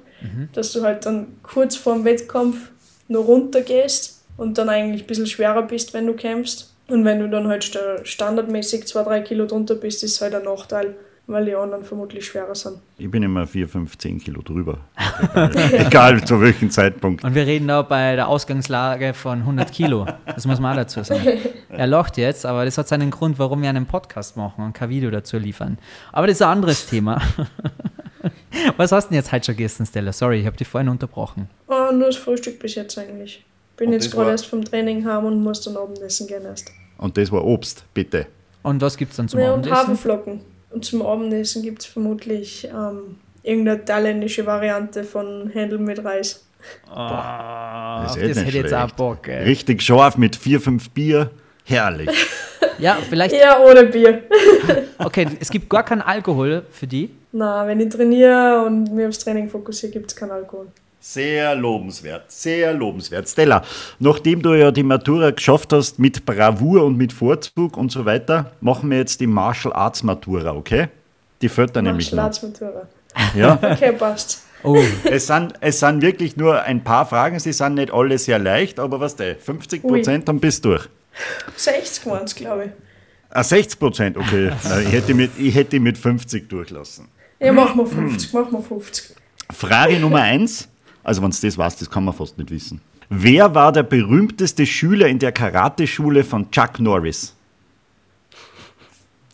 dass du halt dann kurz vor dem Wettkampf nur runter gehst und dann eigentlich ein bisschen schwerer bist, wenn du kämpfst. Und wenn du dann halt sta- standardmäßig 2-3 Kilo drunter bist, ist halt ein Nachteil, weil die anderen vermutlich schwerer sind. Ich bin immer 4, 5, 10 Kilo drüber. Egal zu welchem Zeitpunkt. Und wir reden da bei der Ausgangslage von 100 Kilo. Das muss man auch dazu sagen. Er lacht jetzt, aber das hat seinen Grund, warum wir einen Podcast machen und kein Video dazu liefern. Aber das ist ein anderes Thema. Was hast du denn jetzt heute schon gegessen, Stella? Sorry, ich habe dich vorhin unterbrochen. Oh, nur das Frühstück bis jetzt eigentlich. Bin Und jetzt gerade war- erst vom Training heim und muss dann Abendessen gehen erst. Und das war Obst, bitte. Und was gibt es dann zum Ja, und Abendessen? Haferflocken. Und zum Abendessen gibt es vermutlich ähm, irgendeine thailändische Variante von Händel mit Reis. Ah, Das hätte ich jetzt auch schlecht. Bock. Ey. Richtig scharf mit 4, 5 Bier. Herrlich. Ja, vielleicht, Ja, ohne Bier. okay, es gibt gar keinen Alkohol für die. Na, wenn ich trainiere und mich aufs Training fokussiere, gibt es keinen Alkohol. Sehr lobenswert, sehr lobenswert. Stella, nachdem du ja die Matura geschafft hast mit Bravour und mit Vorzug und so weiter, machen wir jetzt die Martial Arts Matura, okay? Die fällt da nämlich noch. Schlatzmatura. Ja? Okay, passt. Oh, es, sind, es sind wirklich nur ein paar Fragen, sie sind nicht alle sehr leicht, aber was du, 50 Prozent, dann bist du durch. 60 waren es, glaube ich. Ah, 60 Prozent, okay. Ich, hätte mit, ich hätte mit 50 durchlassen. Ja, machen wir 50, machen wir 50. Frage Nummer eins, also wenn du das weißt, das kann man fast nicht wissen. Wer war der berühmteste Schüler in der Karateschule von Chuck Norris?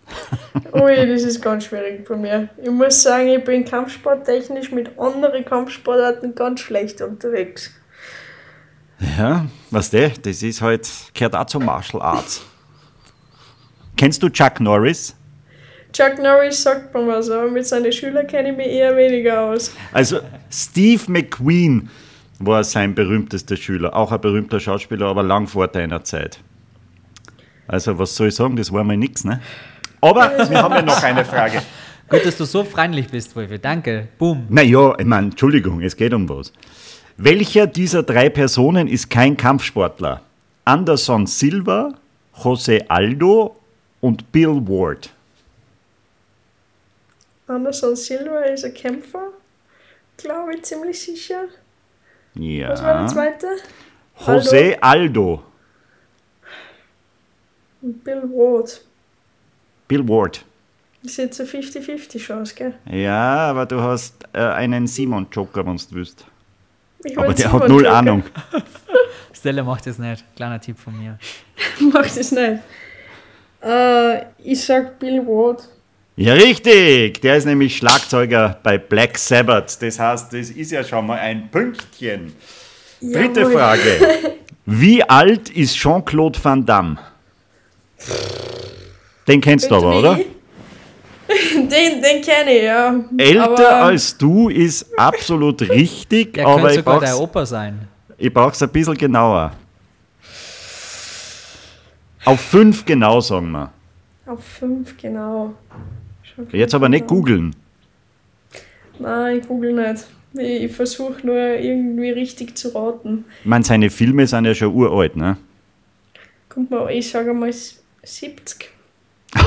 Ui, das ist ganz schwierig bei mir. Ich muss sagen, ich bin kampfsporttechnisch mit anderen Kampfsportarten ganz schlecht unterwegs. Ja, was der? Das ist halt, gehört auch zum Martial Arts. Kennst du Chuck Norris? Chuck Norris sagt man was, aber mit seinen Schülern kenne ich mich eher weniger aus. Also Steve McQueen war sein berühmtester Schüler, auch ein berühmter Schauspieler, aber lang vor deiner Zeit. Also was soll ich sagen, das war mal nix, ne? Aber wir haben ja noch eine Frage. gut, dass du so freundlich bist, Wolfi. Danke. Boom. Naja, ich meine, Entschuldigung, es geht um was. Welcher dieser drei Personen ist kein Kampfsportler? Anderson Silva, José Aldo und Bill Ward. Anderson Silva ist ein Kämpfer, glaube ich, ziemlich sicher. Ja. Was war der zweite? José Aldo. Und Bill Roth. Bill Ward. Das ist jetzt eine 50-50 Chance, gell? Ja, aber du hast äh, einen Simon Joker, wenn du willst. Ich Aber der hat Simon null Joker. Ahnung. Stella macht das nicht. Kleiner Tipp von mir. Mach das nicht. Äh, ich sag Bill Roth. Ja, richtig. Der ist nämlich Schlagzeuger bei Black Sabbath. Das heißt, das ist ja schon mal ein Pünktchen. Dritte Jawohl. Frage. Wie alt ist Jean-Claude Van Damme? Den kennst du aber, oder? Den, den kenne ich, ja. Älter aber, als du ist absolut richtig, Der aber könnte ich sogar der Opa sein. ich brauch's ein bisschen genauer. Auf fünf genau, sagen wir. Auf 5, genau. Jetzt aber nicht googeln. Nein, ich google nicht. Ich, versuche nur irgendwie richtig zu raten. Ich meine, seine Filme sind ja schon uralt, ne? Kommt mal, ich sage mal 70.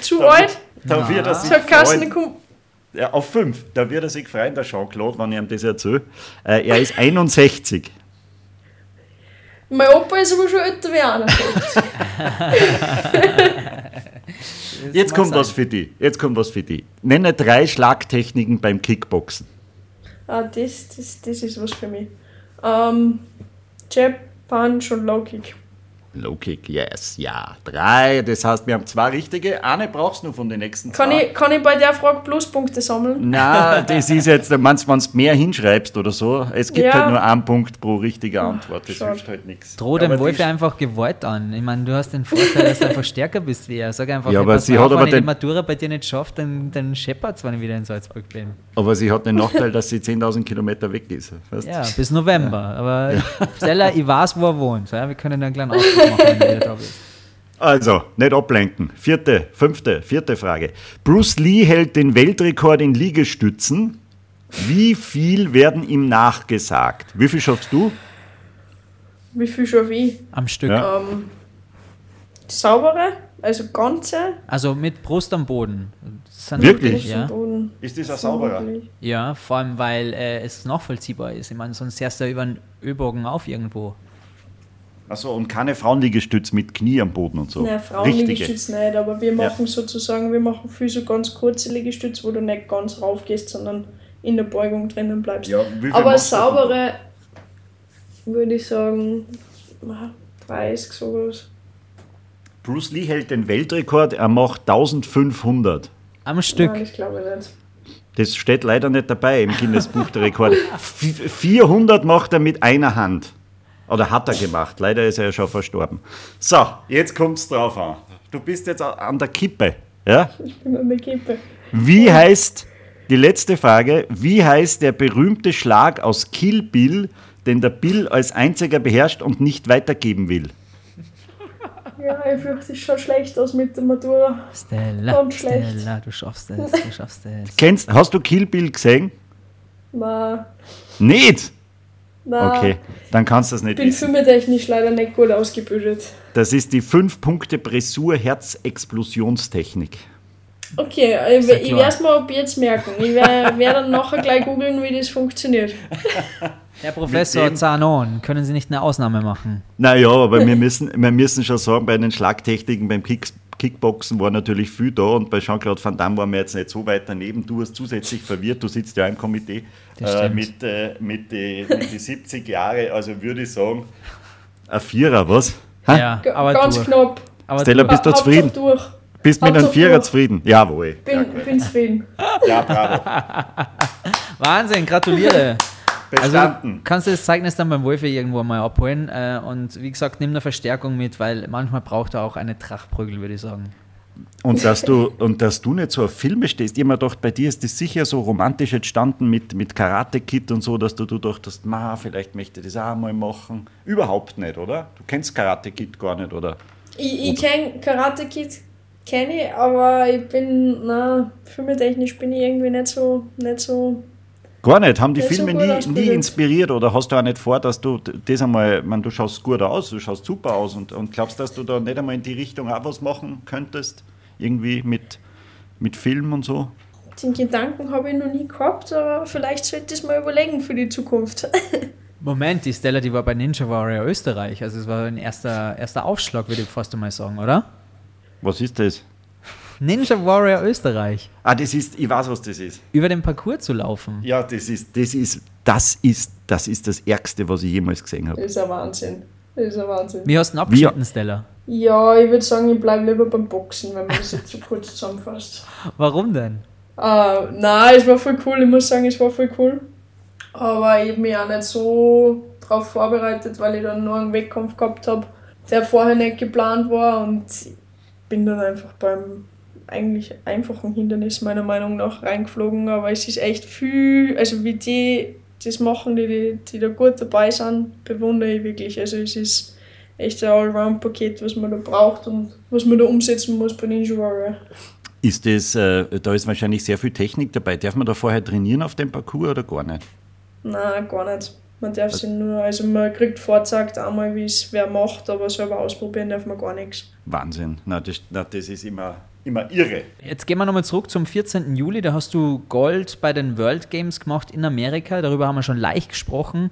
Zu alt? Da wird er sich freuen. Ja, auf fünf. Da wird er sich freuen, der Jean-Claude, wenn ich ihm das erzähle. Äh, er ist 61. Mein Opa ist aber schon älter wie einer. Jetzt kommt sein. was für die. Jetzt kommt was für die. Nenne drei Schlagtechniken beim Kickboxen. ah, das, das, das ist was für mich. Ähm, Jab, Punch und Low Kick. Low Kick, yes, ja. Drei, das heißt, wir haben zwei richtige. Eine brauchst du nur von den nächsten Kann zwei. ich, kann ich bei der Frage Pluspunkte sammeln? Na, das ist jetzt, wenn du mehr hinschreibst oder so, es gibt Ja. halt nur einen Punkt pro richtige Antwort. Das schade. hilft halt nichts. Droh dem Wolf einfach Gewalt an. Ich meine, du hast den Vorteil, dass du einfach stärker bist wie er. Sag einfach, Ja, aber sie hat auf, aber wenn ich die den- Matura bei dir nicht schaffe, dann, dann scheppert's, wenn ich wieder in Salzburg bin. Aber sie hat den Nachteil, dass sie 10.000 Kilometer weg ist. Weißt? Ja, bis November. Aber Stella, ich weiß, wo er wohnt. Ja, wir können einen kleinen Ausflug machen, wenn du wieder da bist. Also, nicht ablenken. Vierte, fünfte, vierte Frage. Bruce Lee hält den Weltrekord in Liegestützen. Wie viel werden ihm nachgesagt? Wie viel schaffst du? Wie viel schon wie? Am Stück. Ja. Ähm, saubere, also ganze. Also mit Brust am Boden. Wirklich? Ja. Boden. Ist das ein sauberer? Ja, vor allem, weil äh, es nachvollziehbar ist. Ich meine, sonst hörst du ja über einen Ölbogen auf irgendwo. Achso, und keine Frauenliegestütz mit Knie am Boden und so. Nein, Richtige. Frauenliegestütz nicht, aber wir machen sozusagen, wir machen viel so ganz kurze Liegestütz, wo du nicht ganz rauf gehst, sondern in der Beugung drinnen bleibst. Ja, wie viel aber saubere, würde ich sagen, ah, 30 sowas. Bruce Lee hält den Weltrekord, er macht 1500. Am Stück. Nein, das glaube ich nicht. Das steht leider nicht dabei im Guinness-Buch der Rekorde. F- 400 macht er mit einer Hand. Oder hat er gemacht. Leider ist er ja schon verstorben. So, jetzt kommt es drauf an. Du bist jetzt an der Kippe. Ja? Ich bin an der Kippe. Wie heißt, die letzte Frage, wie heißt der berühmte Schlag aus Kill Bill, den der Bill als einziger beherrscht und nicht weitergeben will? Ja, ich fürchte, es schaut schlecht aus mit der Matura. Stella, Ganz schlecht. Stella, du schaffst es, du schaffst es. Kennst, hast du Kill Bill gesehen? Na, Nicht? Na. Okay, dann kannst du das nicht Ich bin wissen. filmetechnisch leider nicht gut ausgebildet. Das ist die 5-Punkte-Pressur-Herzexplosionstechnik. Okay, ich, ich werde es mir ab jetzt merken. Ich werde werd dann nachher gleich googeln, wie das funktioniert. Herr Professor Zanon, können Sie nicht eine Ausnahme machen? Naja, aber wir müssen, wir müssen schon sagen, bei den Schlagtechniken beim Kicks, Kickboxen war natürlich viel da und bei Jean-Claude Van Damme waren wir jetzt nicht so weit daneben. Du hast zusätzlich verwirrt, du sitzt ja im Komitee äh, stimmt. mit, äh, mit den mit die 70 Jahre, also würde ich sagen, ein Vierer, was? Ha? Ja, aber ganz durch. knapp. Aber Stella, bist du zufrieden? durch. Bist mit einem Vierer durch. zufrieden? Jawohl. Bin, bin zufrieden. Ja, bravo. Wahnsinn, gratuliere. Also Bestanden. kannst du das Zeugnis dann beim Wolfi irgendwo mal abholen äh, und wie gesagt, nimm eine Verstärkung mit, weil manchmal braucht er auch eine Trachtprügel, würde ich sagen. Und dass du, und dass du nicht so auf Filme stehst, ich hab mir gedacht, bei dir ist das sicher so romantisch entstanden mit, mit Karate Kid und so, dass du, du dachtest, ma, vielleicht möchte ich das auch mal machen. Überhaupt nicht, oder? Du kennst Karate Kid gar nicht, oder? Ich, ich kenne Karate Kid, kenne ich, aber ich bin, na, filmetechnisch bin ich irgendwie nicht so, nicht so. Gar nicht. Haben die Filme nie, nie inspiriert oder hast du auch nicht vor, dass du das einmal, ich meine, du schaust gut aus, du schaust super aus und, und glaubst, dass du da nicht einmal in die Richtung auch was machen könntest? Irgendwie mit, mit Film und so? Den Gedanken habe ich noch nie gehabt, aber vielleicht sollte ich es mal überlegen für die Zukunft. Moment, die Stella, die war bei Ninja Warrior Österreich, also es war ein erster, erster Aufschlag, würde ich fast einmal sagen, oder? Was ist das? Ninja Warrior Österreich, Ah, das ist, ich weiß, was das ist. über den Parcours zu laufen. Ja, das ist, das ist, das ist, das ist das Ärgste, was ich jemals gesehen habe. Das ist ein Wahnsinn. Das ist ein Wahnsinn. Wie hast du ihn abgeschnitten, Stella? Ja, ich würde sagen, ich bleibe lieber beim Boxen, wenn man das jetzt so kurz zusammenfasst. Warum denn? Uh, nein, es war voll cool, ich muss sagen, es war voll cool. Aber ich habe mich auch nicht so darauf vorbereitet, weil ich dann nur einen Wettkampf gehabt habe, der vorher nicht geplant war und ich bin dann einfach beim eigentlich einfachen Hindernis meiner Meinung nach reingeflogen. Aber es ist echt viel, also wie die das machen, die, die, die da gut dabei sind, bewundere ich wirklich. Also es ist echt ein Allround-Paket, was man da braucht und was man da umsetzen muss bei Ninja Warrior. Ist das, äh, da ist wahrscheinlich sehr viel Technik dabei. Darf man da vorher trainieren auf dem Parcours oder gar nicht? Nein, gar nicht. Man darf sie nur, also man kriegt vorzeigt einmal, wie es wer macht, aber selber ausprobieren darf man gar nichts. Wahnsinn. Na, das, na, das ist immer, immer irre. Jetzt gehen wir nochmal zurück zum 14. Juli. Da hast du Gold bei den World Games gemacht in Amerika. Darüber haben wir schon leicht gesprochen.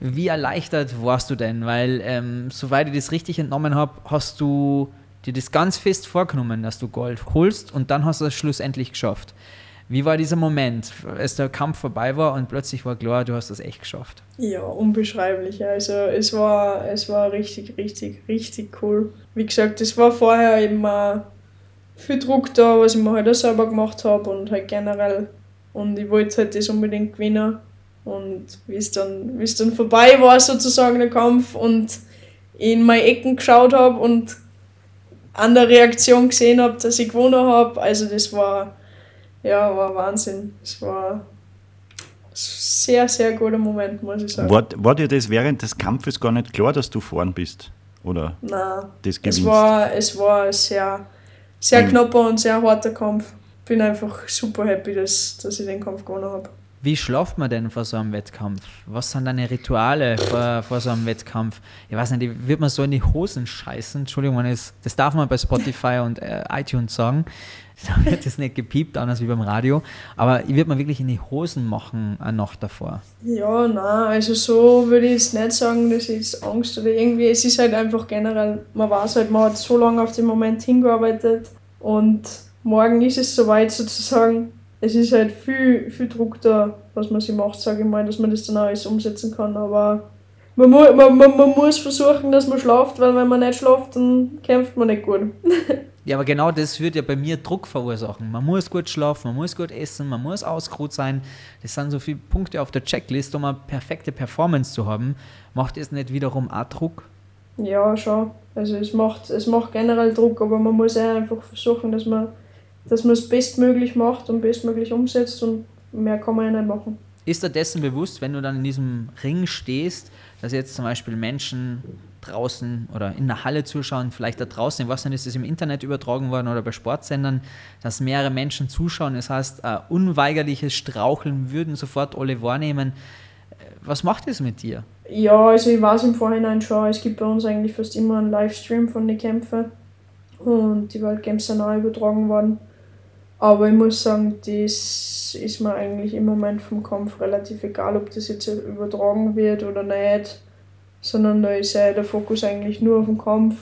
Wie erleichtert warst du denn? Weil, ähm, soweit ich das richtig entnommen habe, hast du dir das ganz fest vorgenommen, dass du Gold holst und dann hast du es schlussendlich geschafft. Wie war dieser Moment, als der Kampf vorbei war und plötzlich war klar, du hast das echt geschafft? Ja, unbeschreiblich. Also es war, es war richtig, richtig, richtig cool. Wie gesagt, es war vorher eben auch viel Druck da, was ich mir halt auch selber gemacht habe und halt generell. Und ich wollte halt das unbedingt gewinnen. Und wie es dann, wie es dann vorbei war, sozusagen der Kampf, und ich in meine Ecken geschaut habe und an der Reaktion gesehen habe, dass ich gewonnen habe, also das war ja, war Wahnsinn. Es war ein sehr, sehr guter Moment, muss ich sagen. War, war dir das während des Kampfes gar nicht klar, dass du vorn bist? Oder Nein, das es war, es war sehr, sehr Ein- knapper und sehr harter Kampf. Bin einfach super happy, dass, dass ich den Kampf gewonnen habe. Wie schlaft man denn vor so einem Wettkampf? Was sind deine Rituale vor, vor so einem Wettkampf? Ich weiß nicht, wird man so in die Hosen scheißen? Entschuldigung, es- das darf man bei Spotify und äh, iTunes sagen. Da wird das nicht gepiept, anders wie beim Radio. Aber würde man wirklich in die Hosen machen eine Nacht davor. Ja, nein, also so würde ich jetzt nicht sagen, dass ich Angst oder irgendwie, es ist halt einfach generell, man weiß halt, man hat so lange auf den Moment hingearbeitet und morgen ist es soweit sozusagen. Es ist halt viel, viel Druck da, was man sich macht, sage ich mal, dass man das dann auch alles umsetzen kann, aber man, mu man, man, man muss versuchen, dass man schlaft, weil wenn man nicht schlaft, dann kämpft man nicht gut. Ja, aber genau das wird ja bei mir Druck verursachen. Man muss gut schlafen, man muss gut essen, man muss ausgeruht sein. Das sind so viele Punkte auf der Checklist, um eine perfekte Performance zu haben. Macht es nicht wiederum auch Druck? Ja, schon. Also es macht, es macht generell Druck, aber man muss einfach versuchen, dass man dass man es bestmöglich macht und bestmöglich umsetzt und mehr kann man ja nicht machen. Ist dir dessen bewusst, wenn du dann in diesem Ring stehst, dass jetzt zum Beispiel Menschen draußen oder in der Halle zuschauen, vielleicht da draußen, weiß nicht, ist es im Internet übertragen worden oder bei Sportsendern, dass mehrere Menschen zuschauen, das heißt, ein unweigerliches Straucheln würden sofort alle wahrnehmen. Was macht das mit dir? Ja, also ich weiß im Vorhinein schon, es gibt bei uns eigentlich fast immer einen Livestream von den Kämpfen und die World Games sind auch übertragen worden. Aber ich muss sagen, das ist mir eigentlich im Moment vom Kampf relativ egal, ob das jetzt übertragen wird oder nicht, sondern da ist ja der Fokus eigentlich nur auf dem Kampf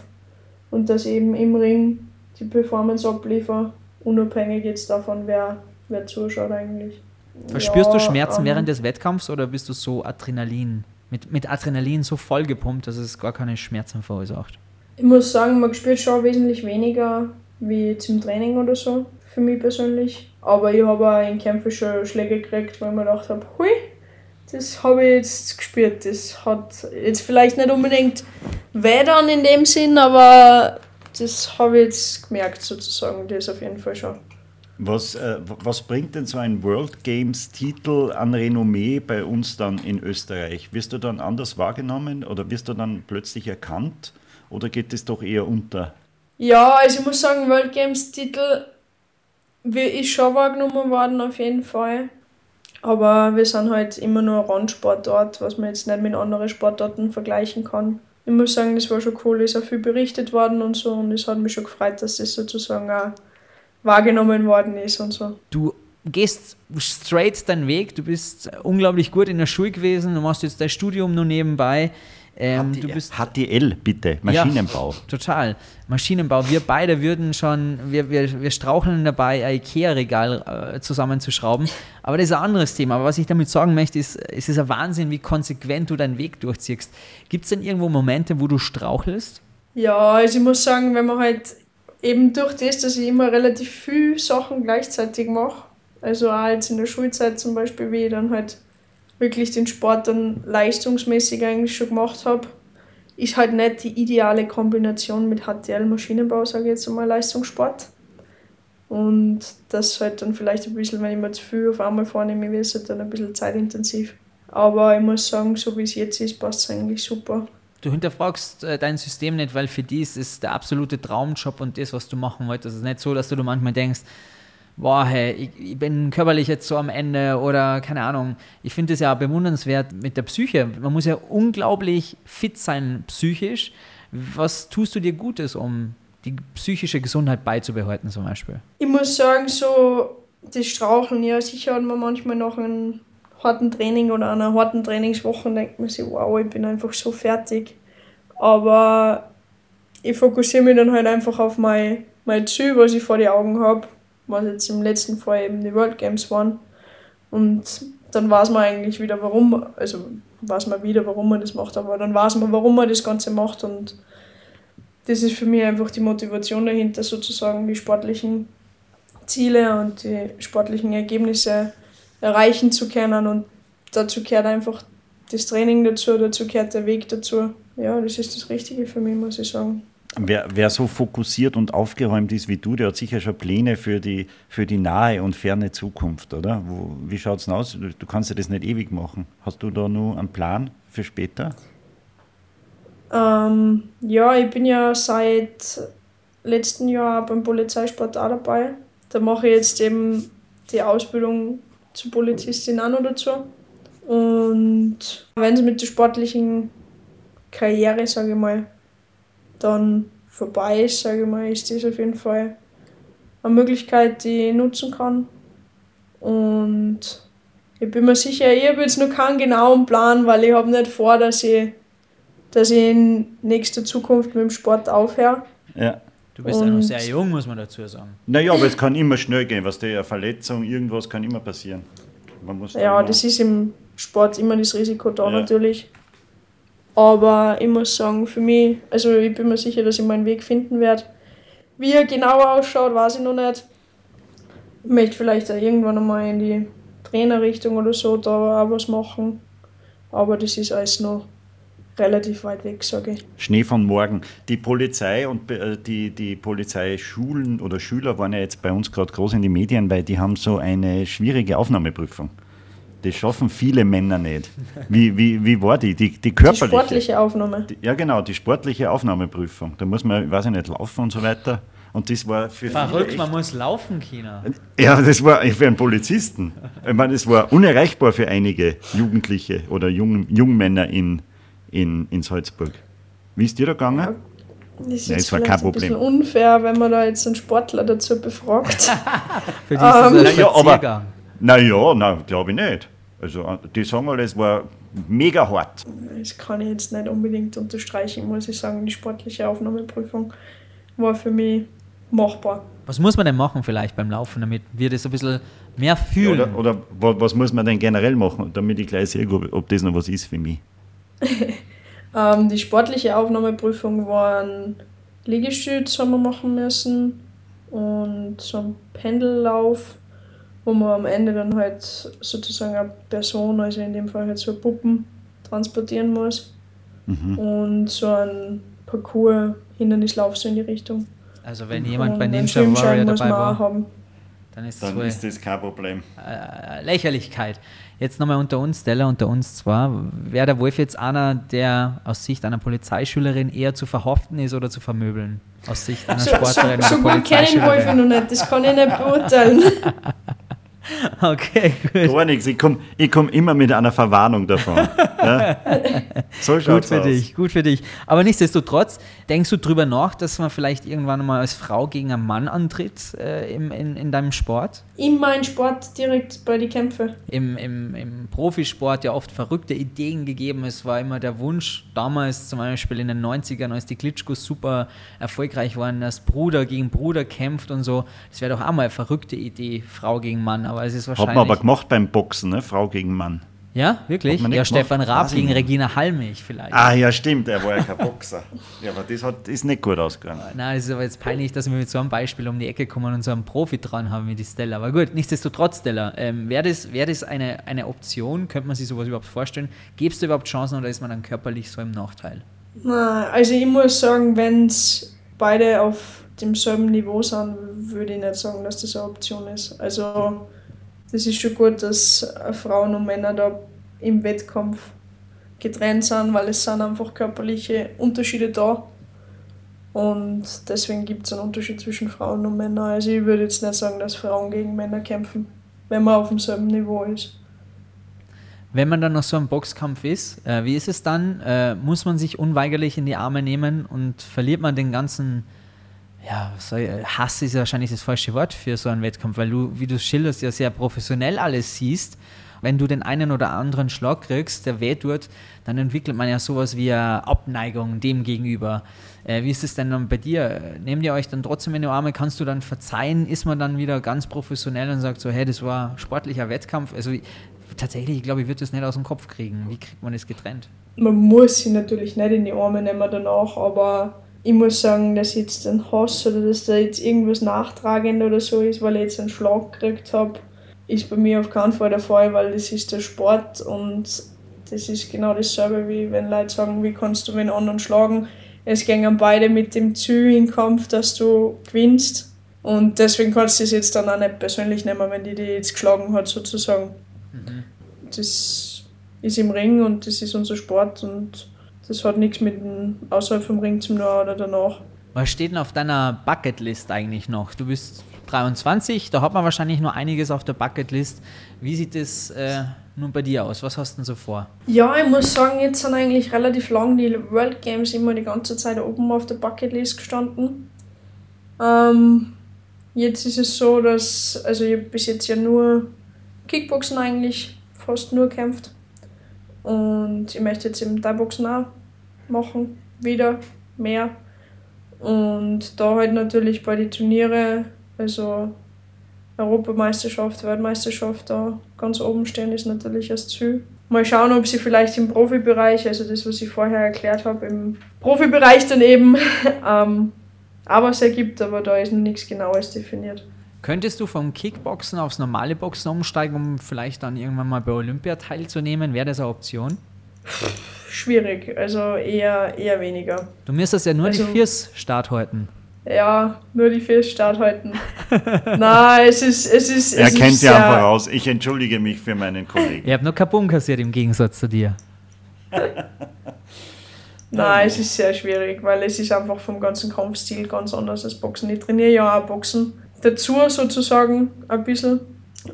und dass eben im Ring die Performance abliefern, unabhängig jetzt davon, wer, wer zuschaut eigentlich. Verspürst du Ja, Schmerzen ähm, während des Wettkampfs oder bist du so Adrenalin, mit, mit Adrenalin so vollgepumpt, dass es gar keine Schmerzen verursacht? Ich muss sagen, man spürt schon wesentlich weniger wie im Training oder so, für mich persönlich. Aber ich habe auch in Kämpfen schon Schläge gekriegt, wo ich mir gedacht habe, hui, das habe ich jetzt gespürt. Das hat jetzt vielleicht nicht unbedingt weh dann in dem Sinn, aber das habe ich jetzt gemerkt sozusagen, das auf jeden Fall schon. Was, äh, was bringt denn so ein World Games Titel an Renommee bei uns dann in Österreich? Wirst du dann anders wahrgenommen oder wirst du dann plötzlich erkannt oder geht es doch eher unter? Ja, also ich muss sagen, World Games Titel ist schon wahrgenommen worden, auf jeden Fall. Aber wir sind halt immer nur ein Randsportort, was man jetzt nicht mit anderen Sportarten vergleichen kann. Ich muss sagen, das war schon cool, ist auch viel berichtet worden und so und es hat mich schon gefreut, dass das sozusagen auch wahrgenommen worden ist und so. Du gehst straight deinen Weg, du bist unglaublich gut in der Schule gewesen, du machst jetzt dein Studium nur nebenbei. Ähm, du bist HTL bitte, Maschinenbau. Ja, total. Maschinenbau. Wir beide würden schon, wir, wir, wir straucheln dabei, ein IKEA-Regal äh, zusammenzuschrauben. Aber das ist ein anderes Thema. Aber was ich damit sagen möchte, ist, es ist ein Wahnsinn, wie konsequent du deinen Weg durchziehst. Gibt es denn irgendwo Momente, wo du strauchelst? Ja, also ich muss sagen, wenn man halt eben durch das, dass ich immer relativ viel Sachen gleichzeitig mache, also auch jetzt in der Schulzeit zum Beispiel, wie ich dann halt wirklich den Sport dann leistungsmäßig eigentlich schon gemacht habe, ist halt nicht die ideale Kombination mit HTL Maschinenbau, sage ich jetzt einmal, Leistungssport. Und das halt dann vielleicht ein bisschen, wenn ich mir zu viel auf einmal vornehme, wird es halt dann ein bisschen zeitintensiv. Aber ich muss sagen, so wie es jetzt ist, passt es eigentlich super. Du hinterfragst äh, dein System nicht, weil für die ist es der absolute Traumjob und das, was du machen wolltest. Es ist nicht so, dass du manchmal denkst, boah, hey, ich, ich bin körperlich jetzt so am Ende oder keine Ahnung. Ich finde es ja bewundernswert mit der Psyche. Man muss ja unglaublich fit sein psychisch. Was tust du dir Gutes, um die psychische Gesundheit beizubehalten zum Beispiel? Ich muss sagen, so das Straucheln, ja, sicher hat man manchmal nach einem harten Training oder einer harten Trainingswoche denkt man sich, wow, ich bin einfach so fertig. Aber ich fokussiere mich dann halt einfach auf mein, mein Ziel, was ich vor die Augen habe, was jetzt im letzten Fall eben die World Games waren. Und dann weiß man eigentlich wieder, warum, also weiß man wieder, warum man das macht, aber dann weiß man, warum man das Ganze macht und das ist für mich einfach die Motivation dahinter, sozusagen die sportlichen Ziele und die sportlichen Ergebnisse erreichen zu können und dazu gehört einfach das Training dazu, dazu gehört der Weg dazu. Ja, das ist das Richtige für mich, muss ich sagen. Wer, wer so fokussiert und aufgeräumt ist wie du, der hat sicher schon Pläne für die, für die nahe und ferne Zukunft, oder? Wo, wie schaut es aus? Du, du kannst ja das nicht ewig machen. Hast du da nur einen Plan für später? Ähm, ja, ich bin ja seit letztem Jahr beim Polizeisport auch dabei. Da mache ich jetzt eben die Ausbildung zur Polizistin auch noch dazu. Und wenn es mit der sportlichen Karriere, sage ich mal, dann vorbei ist, sage ich mal, ist das auf jeden Fall eine Möglichkeit, die ich nutzen kann. Und ich bin mir sicher, ich habe jetzt noch keinen genauen Plan, weil ich habe nicht vor, dass ich, dass ich in nächster Zukunft mit dem Sport aufhöre. Ja. Du bist ja noch sehr jung, muss man dazu sagen. Naja, aber es kann immer schnell gehen, was der Verletzung, irgendwas kann immer passieren. Man muss da Ja, immer- das ist im Sport immer das Risiko da Ja. natürlich. Aber ich muss sagen, für mich, also ich bin mir sicher, dass ich meinen Weg finden werde. Wie er genau ausschaut, weiß ich noch nicht. Ich möchte vielleicht auch irgendwann einmal in die Trainerrichtung oder so da auch was machen. Aber das ist alles noch relativ weit weg, sage ich. Schnee von morgen. Die Polizei und äh, die, die Polizeischulen oder Schüler waren ja jetzt bei uns gerade groß in die Medien, weil die haben so eine schwierige Aufnahmeprüfung. Das schaffen viele Männer nicht. Wie, wie, wie war die? Die, die Die körperliche? sportliche Aufnahme. Die- Ja, genau, die sportliche Aufnahmeprüfung. Da muss man, weiß ich nicht, laufen und so weiter. Und das war für Verrückt, man muss laufen, China. Ja, das war für einen Polizisten. Ich meine, das war unerreichbar für einige Jugendliche oder Jung, Jungmänner in, in, in Salzburg. Wie ist dir da gegangen? Das ist Ja, jetzt das war kein vielleicht ein bisschen Problem. unfair, wenn man da jetzt einen Sportler dazu befragt. Für die ist das ein Ähm, ja, aber- Spaziergang. Naja, nein, glaube ich nicht. Also, die sagen alle, es war mega hart. Das kann ich jetzt nicht unbedingt unterstreichen, muss ich sagen. Die sportliche Aufnahmeprüfung war für mich machbar. Was muss man denn machen vielleicht beim Laufen, damit wir das ein bisschen mehr fühlen? Oder, oder wa- was muss man denn generell machen, damit ich gleich sehe, ob, das noch was ist für mich? Ähm, die sportliche Aufnahmeprüfung war ein Liegestütz, haben wir machen müssen und so ein Pendellauf, wo man am Ende dann halt sozusagen eine Person, also in dem Fall halt so Puppen, transportieren muss. Und so ein Parcours, Hindernislauf so in die Richtung. Also wenn jemand bei Und Ninja Warrior dabei war, haben. dann ist das Dann wohl ist das kein Problem. äh, Lächerlichkeit. Jetzt nochmal unter uns, Stella, unter uns zwar. Wäre der Wolf jetzt einer, der aus Sicht einer Polizeischülerin eher zu verhaften ist oder zu vermöbeln? Aus Sicht einer Sportlerin so oder gut kenne ich Wolf Polizeischülerin? noch nicht, das kann ich nicht beurteilen. Okay, gut. Gar nichts. Ich komme ich komm immer mit einer Verwarnung davon. ja? So Gut schaut's für aus. dich, gut für dich. Aber nichtsdestotrotz, denkst du drüber nach, dass man vielleicht irgendwann mal als Frau gegen einen Mann antritt äh, im, in, in deinem Sport? In meinen Sport direkt bei den Kämpfen. Im, im, Im Profisport ja oft verrückte Ideen gegeben. Es war immer der Wunsch, damals zum Beispiel in den 90ern, als die Klitschkos super erfolgreich waren, dass Bruder gegen Bruder kämpft und so. Das wäre doch auch mal eine verrückte Idee, Frau gegen Mann. Aber es ist Hat wahrscheinlich. man aber gemacht beim Boxen, ne? Frau gegen Mann. Ja, wirklich? Ja, gemacht? Stefan Raab gegen. Regina Halmich vielleicht. Ah ja, stimmt, er war ja kein Boxer. ja, aber das hat, ist nicht gut ausgegangen. Nein, es ist aber jetzt peinlich, dass wir mit so einem Beispiel um die Ecke kommen und so einen Profi dran haben wie die Stella. Aber gut, nichtsdestotrotz, Stella, ähm, wäre das, wär das eine, eine Option? Könnte man sich sowas überhaupt vorstellen? Gäbe es da überhaupt Chancen oder ist man dann körperlich so im Nachteil? Na, also ich muss sagen, wenn es beide auf demselben Niveau sind, würde ich nicht sagen, dass das eine Option ist. Also das ist schon gut, dass Frauen und Männer da im Wettkampf getrennt sind, weil es sind einfach körperliche Unterschiede da. Und deswegen gibt es einen Unterschied zwischen Frauen und Männern. Also ich würde jetzt nicht sagen, dass Frauen gegen Männer kämpfen, wenn man auf demselben Niveau ist. Wenn man dann noch so im Boxkampf ist, äh, wie ist es dann? Äh, muss man sich unweigerlich in die Arme nehmen und verliert man den ganzen, ja, ich, Hass ist wahrscheinlich das falsche Wort für so einen Wettkampf, weil du, wie du schilderst, ja sehr professionell alles siehst. Wenn du den einen oder anderen Schlag kriegst, der weh tut, dann entwickelt man ja sowas wie eine Abneigung dem gegenüber. Äh, wie ist es denn dann bei dir? Nehmt ihr euch dann trotzdem in die Arme? Kannst du dann verzeihen? Ist man dann wieder ganz professionell und sagt so, hey, das war sportlicher Wettkampf? Also tatsächlich, ich glaube, ich würde das nicht aus dem Kopf kriegen. Wie kriegt man das getrennt? Man muss sie natürlich nicht in die Arme nehmen danach, aber ich muss sagen, dass jetzt den Hass oder dass da jetzt irgendwas nachtragend oder so ist, weil ich jetzt einen Schlag gekriegt habe, ist bei mir auf keinen Fall der Fall, weil das ist der Sport und das ist genau dasselbe, wie wenn Leute sagen, wie kannst du den anderen schlagen. Es gingen beide mit dem Ziel in den Kampf, dass du gewinnst. Und deswegen kannst du es jetzt dann auch nicht persönlich nehmen, wenn die dich jetzt geschlagen hat, sozusagen. Das ist im Ring und das ist unser Sport und das hat nichts mit dem außerhalb vom Ring zu tun oder danach. Was steht denn auf deiner Bucketlist eigentlich noch? Du bist 23, da hat man wahrscheinlich nur einiges auf der Bucketlist. Wie sieht es äh, nun bei dir aus? Was hast du denn so vor? Ja, ich muss sagen, jetzt sind eigentlich relativ lang die World Games immer die ganze Zeit oben auf der Bucketlist gestanden. Ähm, jetzt ist es so, dass, also ich bis jetzt ja nur Kickboxen eigentlich fast nur kämpft. Und ich möchte jetzt eben Thai-Boxen auch machen, wieder mehr. Und da halt natürlich bei den Turniere, also Europameisterschaft, Weltmeisterschaft da ganz oben stehen, ist natürlich das Ziel. Mal schauen, ob sie vielleicht im Profibereich, also das, was ich vorher erklärt habe, im Profibereich dann eben ähm, aber es ergibt, aber da ist noch nichts Genaues definiert. Könntest du vom Kickboxen aufs normale Boxen umsteigen, um vielleicht dann irgendwann mal bei Olympia teilzunehmen? Wäre das eine Option? Schwierig, also eher, eher weniger. Du müsstest ja nur Also- die Viers Start halten. Ja, nur die vier Start halten. Nein, es ist, es ist, Er es kennt ist sehr- einfach aus. Ich entschuldige mich für meinen Kollegen. Ich habe nur Kabum kassiert im Gegensatz zu dir. Nein, es ist sehr schwierig, weil es ist einfach vom ganzen Kampfstil ganz anders als Boxen. Ich trainiere ja auch Boxen dazu sozusagen ein bisschen.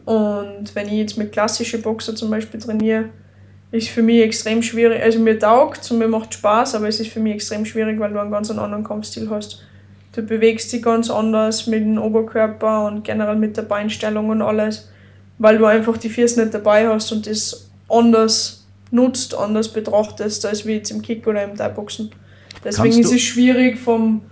Und wenn ich jetzt mit klassischen Boxer zum Beispiel trainiere, ist für mich extrem schwierig. Also mir taugt und mir macht Spaß, aber es ist für mich extrem schwierig, weil du einen ganz anderen Kampfstil hast. Du bewegst dich ganz anders mit dem Oberkörper und generell mit der Beinstellung und alles, weil du einfach die Füße nicht dabei hast und das anders nutzt, anders betrachtest, als wie jetzt im Kick oder im Thai-Boxen. Deswegen ist es schwierig, vom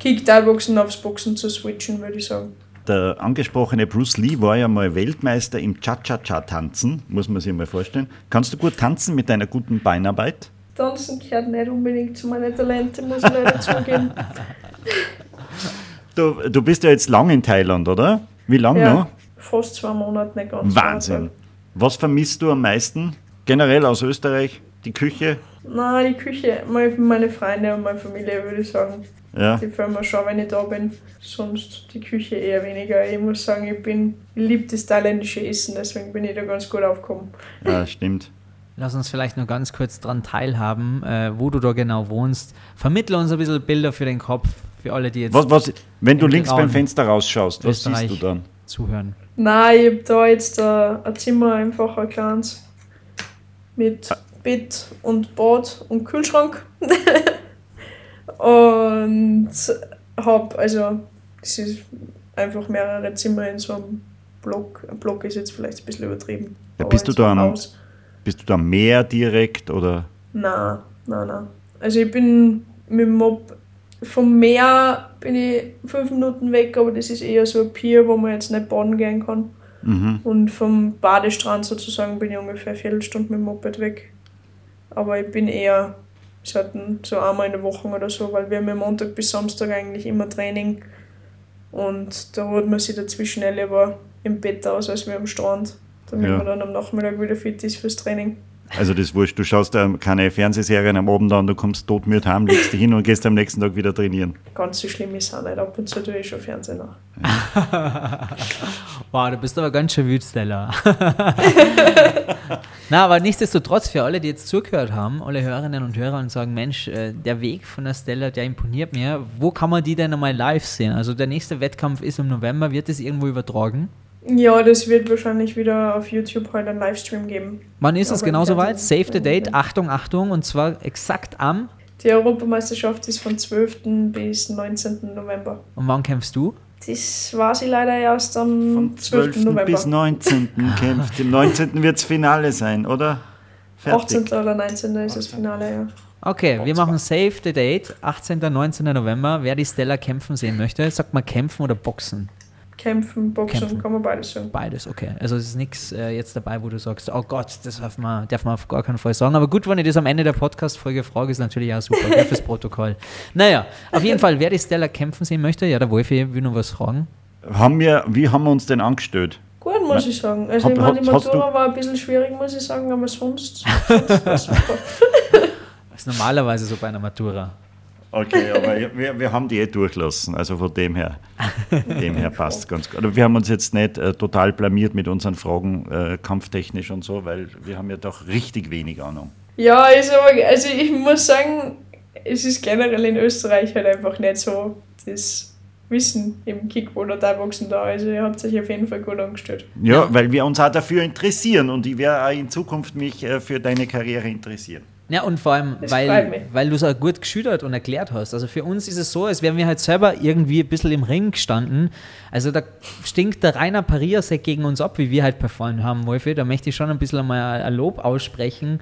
Kick-Thai-Boxen aufs Boxen zu switchen, würde ich sagen. Der angesprochene Bruce Lee war ja mal Weltmeister im Cha-Cha-Cha-Tanzen, muss man sich mal vorstellen. Kannst du gut tanzen mit deiner guten Beinarbeit? Tanzen gehört nicht unbedingt zu meinen Talenten, muss ich leider zugeben. Du, du bist ja jetzt lang in Thailand, oder? Wie lange noch? Ja, fast zwei Monate, nicht ganz. Wahnsinn. Was vermisst du am meisten? Generell aus Österreich? Die Küche? Nein, die Küche, meine Freunde und meine Familie, würde ich sagen. Ja. Die Firma schon, wenn ich da bin. Sonst die Küche eher weniger. Ich muss sagen, ich bin, liebe das thailändische Essen, deswegen bin ich da ganz gut aufgekommen. ja, stimmt. Lass uns vielleicht nur ganz kurz daran teilhaben, äh, wo du da genau wohnst. Vermittle uns ein bisschen Bilder für den Kopf, für alle, die jetzt Was, was, wenn du links beim Fenster rausschaust, was Österreich. siehst du dann? zuhören. Nein, ich habe da jetzt ein, ein Zimmer, einfach ein kleines. Mit Bett und Bad und Kühlschrank. und habe, also, es ist einfach mehrere Zimmer in so einem Block. Ein Block ist jetzt vielleicht ein bisschen übertrieben. Ja, bist du da am-. Bist du da am Meer direkt oder? Nein, nein, nein. Also ich bin mit dem Mob vom Meer bin ich fünf Minuten weg, aber das ist eher so ein Pier, wo man jetzt nicht baden gehen kann. Mhm. Und vom Badestrand sozusagen bin ich ungefähr eine Viertelstunde mit dem Moped weg. Aber ich bin eher selten so einmal in der Woche oder so, weil wir haben ja Montag bis Samstag eigentlich immer Training. Und da ruht man sich dazwischen eh lieber im Bett aus, als wir am Strand. Damit Ja. man dann am Nachmittag wieder fit ist fürs Training. Also das ist wurscht, du schaust da keine Fernsehserien am Abend an, du kommst todmüde heim, legst dich hin und gehst am nächsten Tag wieder trainieren. Ganz so schlimm ist es auch nicht. Ab und zu tue ich schon Fernsehen nach. Wow, du bist aber ganz schön wütend, Stella. Na, aber nichtsdestotrotz, für alle, die jetzt zugehört haben, alle Hörerinnen und Hörer und sagen, Mensch, äh, der Weg von der Stella, der imponiert mir. Wo kann man die denn einmal live sehen? Also der nächste Wettkampf ist im November. Wird es irgendwo übertragen? Ja, das wird wahrscheinlich wieder auf YouTube heute einen Livestream geben. Wann ist es genau soweit? Save the date. Achtung, Achtung. Und zwar exakt am. Die Europameisterschaft ist von 12. bis 19. November. Und wann kämpfst du? Das war sie leider erst am Vom 12. 12. November. bis 19. kämpft. Im 19. wird es Finale sein, oder? 18. oder 19. ist das Finale, ja. Okay, wir machen Save the Date. 18. 19. November. Wer die Stella kämpfen sehen möchte, sagt mal kämpfen oder boxen. Kämpfen, Boxen, Kämpfen. kann man beides sagen. Beides, okay. Also es ist nichts äh, jetzt dabei, wo du sagst, oh Gott, das darf man, darf man auf gar keinen Fall sagen. Aber gut, wenn ich das am Ende der Podcast-Folge frage, ist natürlich auch super, fürs Protokoll. Naja, auf jeden Fall, wer die Stella kämpfen sehen möchte, ja, der Wolfi will noch was fragen. Haben wir, wie haben wir uns denn angestellt? Gut, muss ich sagen. Also, Hab- ich meine, die Matura war ein bisschen schwierig, muss ich sagen, aber sonst, sonst war super. Das ist normalerweise so bei einer Matura. Okay, aber wir, wir haben die eh durchlassen, also von dem her, dem her passt ganz gut. Aber wir haben uns jetzt nicht äh, total blamiert mit unseren Fragen, äh, kampftechnisch und so, weil wir haben ja doch richtig wenig Ahnung. Ja, ist aber, also ich muss sagen, es ist generell in Österreich halt einfach nicht so das Wissen im Kick- oder Thai-Boxen da. Also ihr habt euch auf jeden Fall gut angestellt. Ja, weil wir uns auch dafür interessieren und ich werde auch in Zukunft mich äh, für deine Karriere interessieren. Ja, und vor allem, Das weil, weil du es auch gut geschildert und erklärt hast. Also für uns ist es so, als wären wir halt selber irgendwie ein bisschen im Ring gestanden. Also da stinkt der Rainer Pariasek gegen uns ab, wie wir halt performt haben, Wolfi. Da möchte ich schon ein bisschen mal ein Lob aussprechen.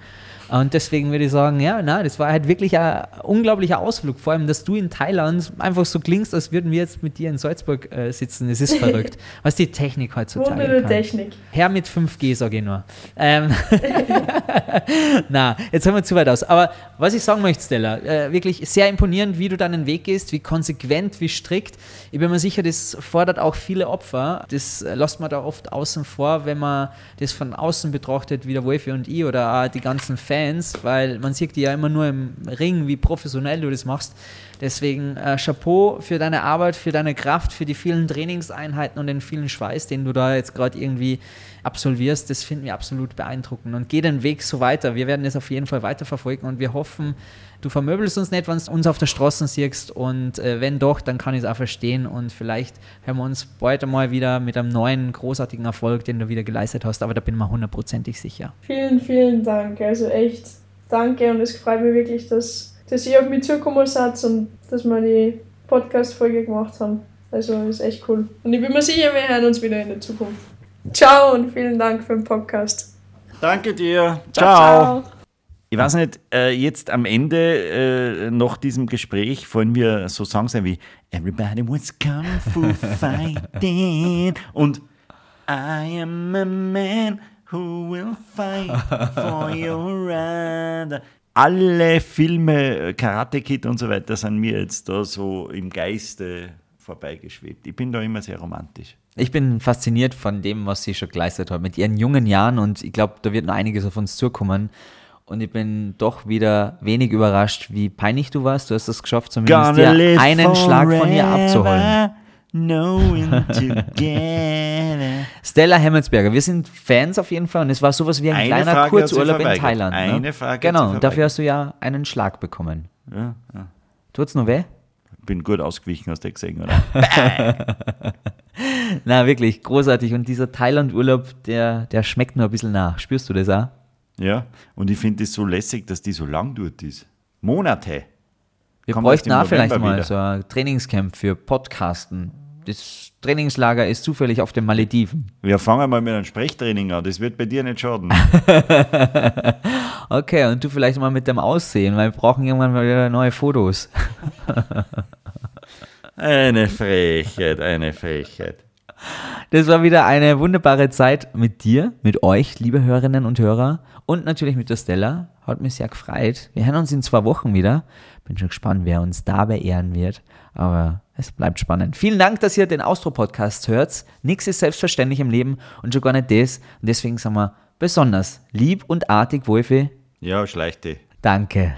Und deswegen würde ich sagen, ja, na, das war halt wirklich ein unglaublicher Ausflug. Vor allem, dass du in Thailand einfach so klingst, als würden wir jetzt mit dir in Salzburg äh, sitzen. Es ist verrückt. Was die Technik heutzutage Wundere kann. Technik. Herr mit 5G, sage ich nur. Ähm, Na, jetzt haben wir zu weit aus. Aber was ich sagen möchte, Stella, äh, wirklich sehr imponierend, wie du deinen Weg gehst, wie konsequent, wie strikt. Ich bin mir sicher, das fordert auch viele Opfer. Das äh, lässt man da oft außen vor, wenn man das von außen betrachtet, wie der Wolfi und ich oder auch die ganzen Fans, weil man sieht die ja immer nur im Ring, wie professionell du das machst. Deswegen äh, Chapeau für deine Arbeit, für deine Kraft, für die vielen Trainingseinheiten und den vielen Schweiß, den du da jetzt gerade irgendwie absolvierst. Das finden wir absolut beeindruckend. Und geh den Weg so weiter. Wir werden es auf jeden Fall weiterverfolgen und wir hoffen, du vermöbelst uns nicht, wenn du uns auf der Straße siehst. Und äh, wenn doch, dann kann ich es auch verstehen. Und vielleicht hören wir uns bald einmal wieder mit einem neuen, großartigen Erfolg, den du wieder geleistet hast. Aber da bin ich mir hundertprozentig sicher. Vielen, vielen Dank. Also echt danke und es freut mich wirklich, dass, dass ihr auf mich zugekommen seid und dass wir die Podcast-Folge gemacht haben. Also ist echt cool. Und ich bin mir sicher, wir hören uns wieder in der Zukunft. Ciao und vielen Dank für den Podcast. Danke dir. Ciao. Ich weiß nicht, äh, jetzt am Ende äh, nach diesem Gespräch fallen mir so Songs ein wie Everybody wants Kung Fu Fighting und I am a man who will fight for your right. Alle Filme, Karate Kid und so weiter, sind mir jetzt da so im Geiste vorbeigeschwebt. Ich bin da immer sehr romantisch. Ich bin fasziniert von dem, was sie schon geleistet hat mit ihren jungen Jahren und ich glaube, da wird noch einiges auf uns zukommen. Und ich bin doch wieder wenig überrascht, wie peinlich du warst. Du hast es geschafft, zumindest einen Schlag von ihr abzuholen. Knowing together. Stella Hemmelsberger, wir sind Fans auf jeden Fall und es war sowas wie ein Eine kleiner Frage Kurzurlaub in. Thailand. Eine ne? Frage hat Genau, sie und dafür hast du ja einen Schlag bekommen. Ja, ja. Tut's noch weh? Bin gut ausgewichen, hast du gesehen, oder? Na, wirklich, großartig. Und dieser Thailand-Urlaub, der, der schmeckt nur ein bisschen nach. Spürst du das auch? Ja, und ich finde es so lässig, dass die so lang dort ist. Monate. Wir Kommt bräuchten auch vielleicht mal wieder. so ein Trainingscamp für Podcasten. Das Trainingslager ist zufällig auf den Malediven. Wir fangen mal mit einem Sprechtraining an, das wird bei dir nicht schaden. Okay, und du vielleicht mal mit dem Aussehen, weil wir brauchen irgendwann mal wieder neue Fotos. Eine Frechheit, eine Frechheit. Das war wieder eine wunderbare Zeit mit dir, mit euch, liebe Hörerinnen und Hörer und natürlich mit der Stella. Hat mich sehr gefreut. Wir hören uns in zwei Wochen wieder. Bin schon gespannt, wer uns dabei ehren wird. Aber es bleibt spannend. Vielen Dank, dass ihr den Austro-Podcast hört. Nichts ist selbstverständlich im Leben und schon gar nicht das. Und deswegen sagen wir besonders lieb und artig, Wolfi. Ja, schleicht die. Danke.